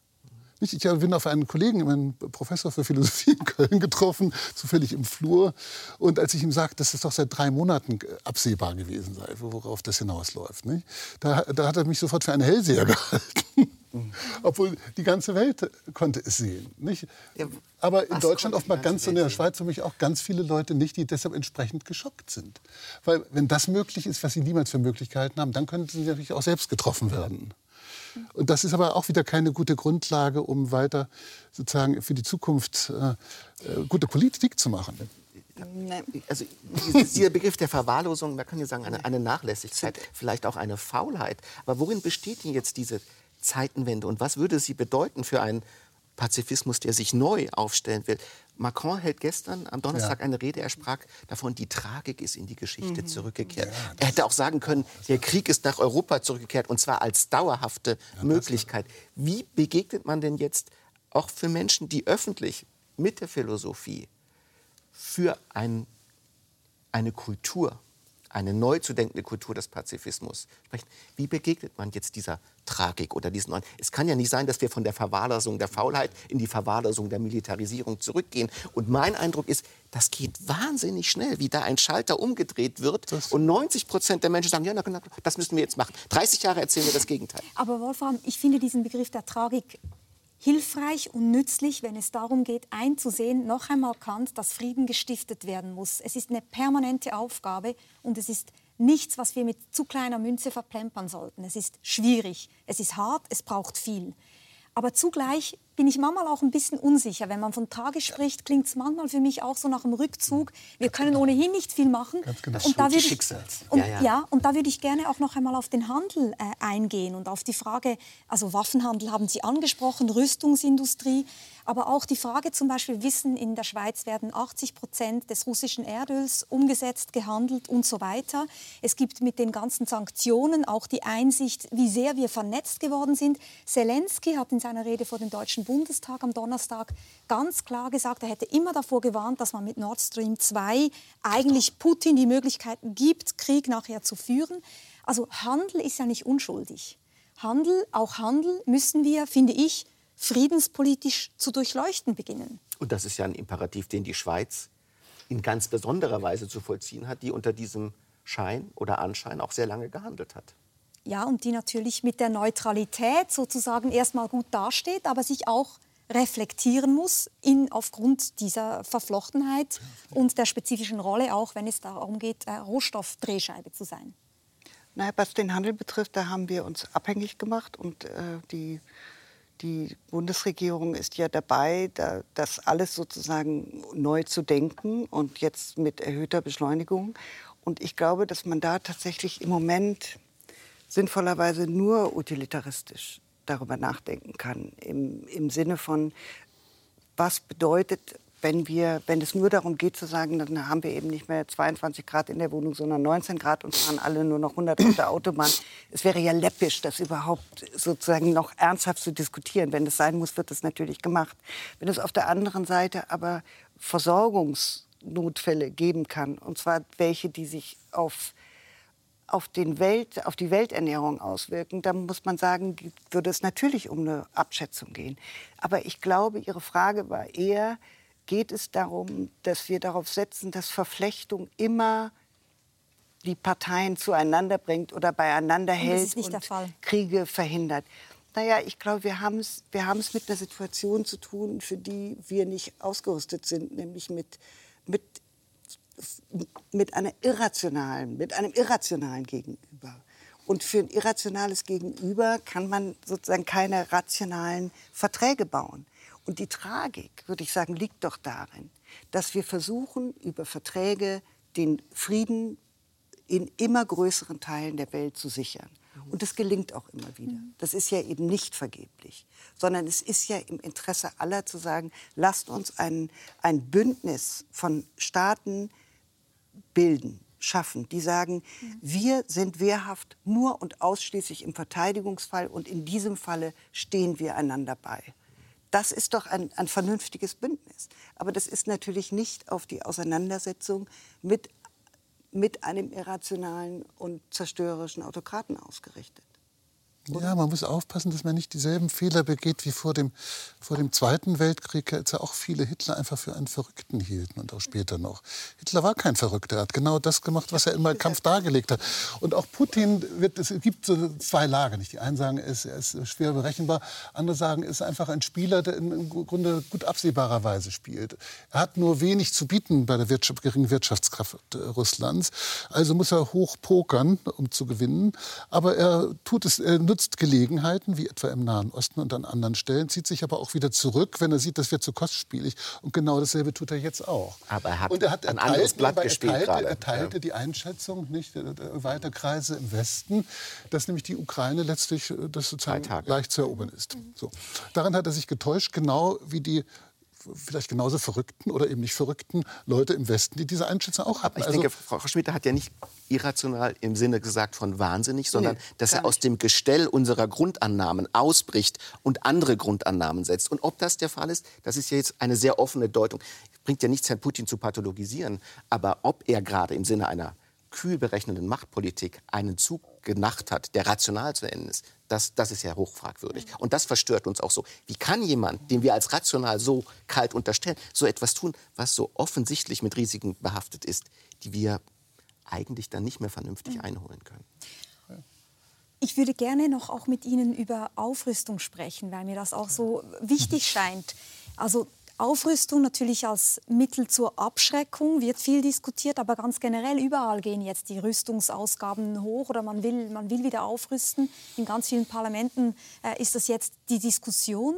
Speaker 5: Ich bin auf einen Kollegen, einen Professor für Philosophie in Köln getroffen, zufällig im Flur. Und als ich ihm sagte, dass es doch seit drei Monaten absehbar gewesen sei, worauf das hinausläuft, nicht? Da, da hat er mich sofort für einen Hellseher gehalten. Obwohl die ganze Welt konnte es sehen. Nicht? Ja, Aber in Deutschland oftmals ganz und in der Schweiz für mich auch ganz viele Leute nicht, die deshalb entsprechend geschockt sind. Weil wenn das möglich ist, was sie niemals für Möglichkeiten haben, dann könnten sie natürlich auch selbst getroffen werden. Und das ist aber auch wieder keine gute Grundlage, um weiter sozusagen für die Zukunft äh, äh gute Politik zu machen.
Speaker 3: Also dieser Begriff der Verwahrlosung, man kann ja sagen, eine, eine Nachlässigkeit, vielleicht auch eine Faulheit. Aber worin besteht denn jetzt diese Zeitenwende und was würde sie bedeuten für einen Pazifismus, der sich neu aufstellen will? Macron hält gestern am Donnerstag ja. eine Rede. Er sprach davon, die Tragik ist in die Geschichte mhm. zurückgekehrt. Ja, er hätte auch sagen können, der Krieg ist nach Europa zurückgekehrt und zwar als dauerhafte ja, Möglichkeit. Wie begegnet man denn jetzt auch für Menschen, die öffentlich mit der Philosophie für ein, eine Kultur eine neu zu denkende Kultur des Pazifismus sprechen. Wie begegnet man jetzt dieser Tragik oder diesen neuen? Es kann ja nicht sein, dass wir von der Verwahrlosung der Faulheit in die Verwahrlosung der Militarisierung zurückgehen. Und mein Eindruck ist, das geht wahnsinnig schnell, wie da ein Schalter umgedreht wird das und 90 Prozent der Menschen sagen, ja, na, das müssen wir jetzt machen. 30 Jahre erzählen wir das Gegenteil.
Speaker 1: Aber Wolfram, ich finde diesen Begriff der Tragik hilfreich und nützlich, wenn es darum geht, einzusehen, noch einmal Kant, dass Frieden gestiftet werden muss. Es ist eine permanente Aufgabe und es ist nichts, was wir mit zu kleiner Münze verplempern sollten. Es ist schwierig, es ist hart, es braucht viel. Aber zugleich bin ich manchmal auch ein bisschen unsicher. Wenn man von Tage spricht, klingt es manchmal für mich auch so nach einem Rückzug. Wir können genau. ohnehin nicht viel machen.
Speaker 3: Ganz genau. Und da, ich,
Speaker 1: und, ja, ja. ja, und da würde ich gerne auch noch einmal auf den Handel äh, eingehen und auf die Frage, also Waffenhandel haben Sie angesprochen, Rüstungsindustrie. Aber auch die Frage zum Beispiel, Wissen, in der Schweiz werden 80 Prozent des russischen Erdöls umgesetzt, gehandelt und so weiter. Es gibt mit den ganzen Sanktionen auch die Einsicht, wie sehr wir vernetzt geworden sind. Zelensky hat in seiner Rede vor dem Deutschen Bundestag am Donnerstag ganz klar gesagt, er hätte immer davor gewarnt, dass man mit Nord Stream 2 eigentlich Putin die Möglichkeit gibt, Krieg nachher zu führen. Also Handel ist ja nicht unschuldig. Handel, auch Handel müssen wir, finde ich, friedenspolitisch zu durchleuchten beginnen.
Speaker 3: Und das ist ja ein Imperativ, den die Schweiz in ganz besonderer Weise zu vollziehen hat, die unter diesem Schein oder Anschein auch sehr lange gehandelt hat.
Speaker 1: Ja, und die natürlich mit der Neutralität sozusagen erstmal gut dasteht, aber sich auch reflektieren muss in, aufgrund dieser Verflochtenheit und der spezifischen Rolle, auch wenn es darum geht, Rohstoffdrehscheibe zu sein.
Speaker 4: Naja, was den Handel betrifft, da haben wir uns abhängig gemacht und äh, die die Bundesregierung ist ja dabei, da, das alles sozusagen neu zu denken und jetzt mit erhöhter Beschleunigung. Und ich glaube, dass man da tatsächlich im Moment sinnvollerweise nur utilitaristisch darüber nachdenken kann. Im, im Sinne von, was bedeutet wenn, wir, wenn es nur darum geht zu sagen, dann haben wir eben nicht mehr 22 Grad in der Wohnung, sondern 19 Grad und fahren alle nur noch 100 auf der Autobahn. Es wäre ja läppisch, das überhaupt sozusagen noch ernsthaft zu diskutieren. Wenn es sein muss, wird es natürlich gemacht. Wenn es auf der anderen Seite aber Versorgungsnotfälle geben kann, und zwar welche, die sich auf auf, den Welt, auf die Welternährung auswirken, dann muss man sagen, würde es natürlich um eine Abschätzung gehen. Aber ich glaube, Ihre Frage war eher, geht es darum, dass wir darauf setzen, dass Verflechtung immer die Parteien zueinander bringt oder beieinander und hält und Kriege verhindert. Naja, ich glaube, wir haben es wir mit einer Situation zu tun, für die wir nicht ausgerüstet sind, nämlich mit, mit, mit, einer irrationalen, mit einem irrationalen Gegenüber. Und für ein irrationales Gegenüber kann man sozusagen keine rationalen Verträge bauen. Und die Tragik, würde ich sagen, liegt doch darin, dass wir versuchen, über Verträge den Frieden in immer größeren Teilen der Welt zu sichern. Und das gelingt auch immer wieder. Mhm. Das ist ja eben nicht vergeblich, sondern es ist ja im Interesse aller zu sagen, lasst uns ein, ein Bündnis von Staaten bilden, schaffen, die sagen, mhm. wir sind wehrhaft nur und ausschließlich im Verteidigungsfall und in diesem Falle stehen wir einander bei. Das ist doch ein, ein vernünftiges Bündnis. Aber das ist natürlich nicht auf die Auseinandersetzung mit, mit einem irrationalen und zerstörerischen Autokraten ausgerichtet.
Speaker 5: Ja, man muss aufpassen, dass man nicht dieselben Fehler begeht wie vor dem, vor dem Zweiten Weltkrieg, als ja auch viele Hitler einfach für einen Verrückten hielten und auch später noch. Hitler war kein Verrückter, er hat genau das gemacht, was er im Kampf dargelegt hat. Und auch Putin, wird, es gibt so zwei Lager. Nicht? Die einen sagen, er ist, er ist schwer berechenbar, andere sagen, er ist einfach ein Spieler, der im Grunde gut absehbarer Weise spielt. Er hat nur wenig zu bieten bei der Wirtschaft, geringen Wirtschaftskraft äh, Russlands, also muss er hoch pokern, um zu gewinnen. Aber er tut es, er nutzt nutzt Gelegenheiten, wie etwa im Nahen Osten und an anderen Stellen, zieht sich aber auch wieder zurück, wenn er sieht, das wird zu kostspielig. Und genau dasselbe tut er jetzt auch.
Speaker 3: Aber er hat, und er hat ein anderes Blatt gespielt
Speaker 5: er
Speaker 3: teilte,
Speaker 5: er teilte ja. die Einschätzung nicht, weiter Kreise im Westen, dass nämlich die Ukraine letztlich äh, das sozusagen leicht zu erobern ist. So. Daran hat er sich getäuscht, genau wie die vielleicht genauso verrückten oder eben nicht verrückten Leute im Westen, die diese Einschätzung auch hatten.
Speaker 3: Ich also, denke, Frau Schmidt hat ja nicht irrational im Sinne gesagt von wahnsinnig, sondern nee, dass er aus dem Gestell unserer Grundannahmen ausbricht und andere Grundannahmen setzt. Und ob das der Fall ist, das ist ja jetzt eine sehr offene Deutung. Bringt ja nichts, Herrn Putin zu pathologisieren. Aber ob er gerade im Sinne einer kühl berechnenden Machtpolitik einen Zug genacht hat, der rational zu enden ist, das, das ist ja hochfragwürdig. Und das verstört uns auch so. Wie kann jemand, den wir als rational so kalt unterstellen, so etwas tun, was so offensichtlich mit Risiken behaftet ist, die wir eigentlich dann nicht mehr vernünftig einholen können?
Speaker 1: Ich würde gerne noch auch mit Ihnen über Aufrüstung sprechen, weil mir das auch so wichtig scheint. Also Aufrüstung natürlich als Mittel zur Abschreckung wird viel diskutiert, aber ganz generell überall gehen jetzt die Rüstungsausgaben hoch oder man will, man will wieder aufrüsten. In ganz vielen Parlamenten äh, ist das jetzt die Diskussion.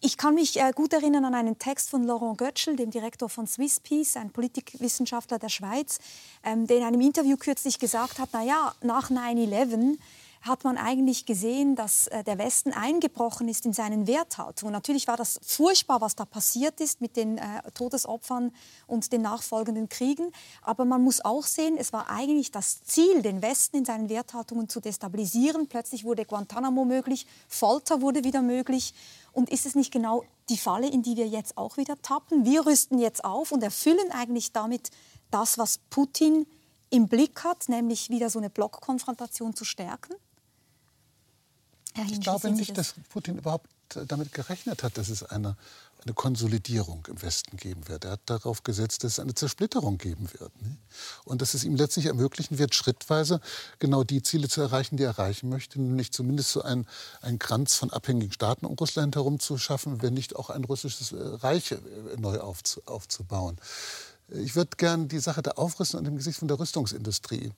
Speaker 1: Ich kann mich äh, gut erinnern an einen Text von Laurent Götschel, dem Direktor von Swiss Peace, ein Politikwissenschaftler der Schweiz, ähm, der in einem Interview kürzlich gesagt hat, na ja, nach 9/11 hat man eigentlich gesehen, dass äh, der Westen eingebrochen ist in seinen Werthaltungen. Natürlich war das furchtbar, was da passiert ist mit den äh, Todesopfern und den nachfolgenden Kriegen. Aber man muss auch sehen, es war eigentlich das Ziel, den Westen in seinen Werthaltungen zu destabilisieren. Plötzlich wurde Guantanamo möglich, Folter wurde wieder möglich. Und ist es nicht genau die Falle, in die wir jetzt auch wieder tappen? Wir rüsten jetzt auf und erfüllen eigentlich damit das, was Putin im Blick hat, nämlich wieder so eine Blockkonfrontation zu stärken?
Speaker 5: Ich glaube nicht, dass Putin überhaupt damit gerechnet hat, dass es eine, eine Konsolidierung im Westen geben wird. Er hat darauf gesetzt, dass es eine Zersplitterung geben wird. Ne? Und dass es ihm letztlich ermöglichen wird, schrittweise genau die Ziele zu erreichen, die er erreichen möchte, nämlich zumindest so ein, ein Kranz von abhängigen Staaten um Russland herum zu schaffen, wenn nicht auch ein russisches äh, Reich äh, neu aufzubauen. Ich würde gerne die Sache der Aufrüstung und dem Gesicht von der Rüstungsindustrie äh,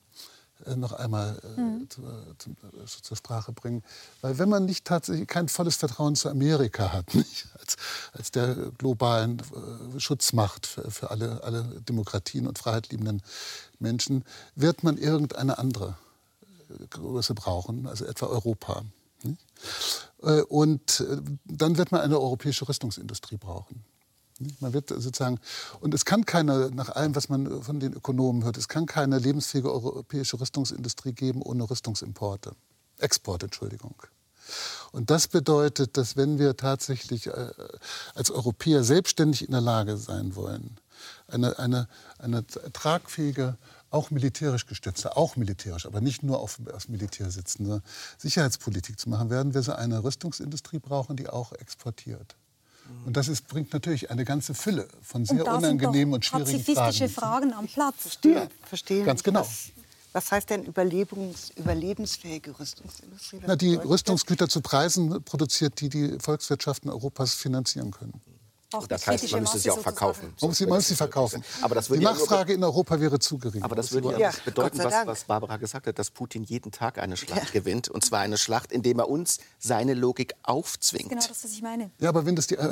Speaker 5: noch einmal äh, mhm. zu, zu, äh, zur Sprache bringen. Weil wenn man nicht tatsächlich kein volles Vertrauen zu Amerika hat, nicht, als, als der globalen äh, Schutzmacht für, für, alle, alle Demokratien und freiheitliebenden Menschen, wird man irgendeine andere äh, Größe brauchen, also etwa Europa. Nicht? Und dann wird man eine europäische Rüstungsindustrie brauchen. Man wird sozusagen, und es kann keine, nach allem, was man von den Ökonomen hört, es kann keine lebensfähige europäische Rüstungsindustrie geben ohne Rüstungsimporte. Export, Entschuldigung. Und das bedeutet, dass wenn wir tatsächlich äh, als Europäer selbstständig in der Lage sein wollen, eine, eine, eine tragfähige, auch militärisch gestützte, auch militärisch, aber nicht nur auf, auf Militär sitzende Sicherheitspolitik zu machen, werden wir so eine Rüstungsindustrie brauchen, die auch exportiert. Und das ist, bringt natürlich eine ganze Fülle von sehr unangenehmen und schwierigen
Speaker 1: pazifistische Fragen. Fragen am Platz.
Speaker 4: Verstehen, ja. verstehen.
Speaker 5: Ganz genau.
Speaker 4: Was, was heißt denn überlebens, überlebensfähige Rüstungsindustrie?
Speaker 5: Na, die Rüstungsgüter zu Preisen produziert, die die Volkswirtschaften Europas finanzieren können.
Speaker 3: Auch das heißt, man müsste sie auch verkaufen.
Speaker 5: Man muss sie, man muss sie verkaufen. Aber das die Nachfrage in Europa wäre zu gering.
Speaker 3: Aber das würde ja, ja bedeuten, was, was, Barbara gesagt hat, dass Putin jeden Tag eine Schlacht ja. gewinnt. Und zwar eine Schlacht, indem er uns seine Logik aufzwingt.
Speaker 1: Genau das, was ich meine.
Speaker 5: Ja, aber wenn das die...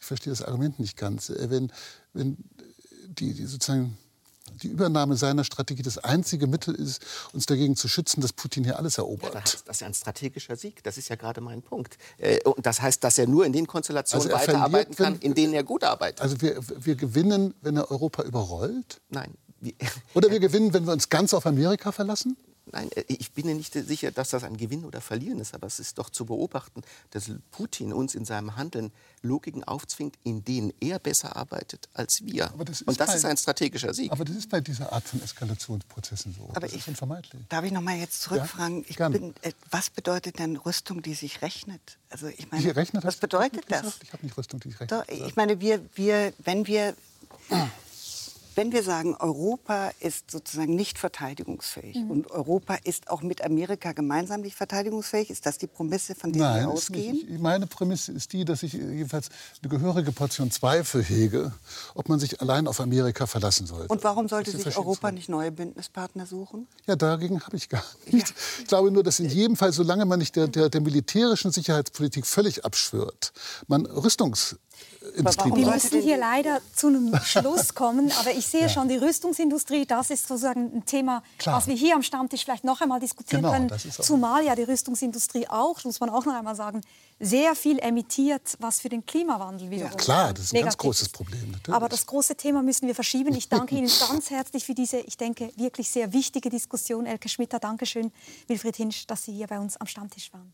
Speaker 5: Ich verstehe das Argument nicht ganz. Wenn, wenn die, die sozusagen die Übernahme seiner Strategie das einzige Mittel ist, uns dagegen zu schützen, dass Putin hier alles erobert. Ja,
Speaker 3: das ist ja ein strategischer Sieg. Das ist ja gerade mein Punkt. Äh, und das heißt, dass er nur in den Konstellationen also weiterarbeiten kann, wenn, in denen er gut arbeitet.
Speaker 5: Also wir, wir gewinnen, wenn er Europa überrollt?
Speaker 3: Nein.
Speaker 5: Oder wir gewinnen, wenn wir uns ganz auf Amerika verlassen?
Speaker 3: Nein, äh, ich bin mir nicht sicher, dass das ein Gewinn oder Verlieren ist, aber es ist doch zu beobachten, dass Putin uns in seinem Handeln Logiken aufzwingt, in denen er besser arbeitet als wir. Das Und das bei, ist ein strategischer Sieg.
Speaker 5: Aber das ist bei dieser Art von Eskalationsprozessen so.
Speaker 4: Aber
Speaker 5: das
Speaker 4: ich, ist unvermeidlich. Darf ich noch mal jetzt zurückfragen? Ja, bin, äh, was bedeutet denn Rüstung, die sich rechnet?
Speaker 5: Also ich meine, rechnet,
Speaker 4: was bedeutet das?
Speaker 5: Ich habe nicht Rüstung, die sich rechnet.
Speaker 4: Doch, ich meine, wir, wir, wenn wir wenn wir sagen, Europa ist sozusagen nicht verteidigungsfähig mhm. und Europa ist auch mit Amerika gemeinsam nicht verteidigungsfähig, ist das die Prämisse, von der Nein, wir ausgehen?
Speaker 5: Nicht. Meine Prämisse ist die, dass ich jedenfalls eine gehörige Portion Zweifel hege, ob man sich allein auf Amerika verlassen sollte.
Speaker 4: Und warum sollte sich Europa nicht neue Bündnispartner suchen?
Speaker 5: Ja, dagegen habe ich gar nichts. Ja. Ich glaube nur, dass in jedem Fall, solange man nicht der, der, der militärischen Sicherheitspolitik völlig abschwört, man Rüstungs Industrie
Speaker 1: Wir müssen hier leider zu einem Schluss kommen, aber ich sehe ja. schon, die Rüstungsindustrie, das ist sozusagen ein Thema, Klar. was wir hier am Stammtisch vielleicht noch einmal diskutieren genau, können. Zumal ja die Rüstungsindustrie auch, muss man auch noch einmal sagen, sehr viel emittiert, was für den Klimawandel wiederum.
Speaker 5: Ja, klar, das ist ein ganz großes Problem.
Speaker 1: Natürlich. Aber das große Thema müssen wir verschieben. Ich danke Ihnen ganz herzlich für diese, ich denke, wirklich sehr wichtige Diskussion. Elke Schmitter, Dankeschön. Wilfried Hinsch, dass Sie hier bei uns am Stammtisch waren.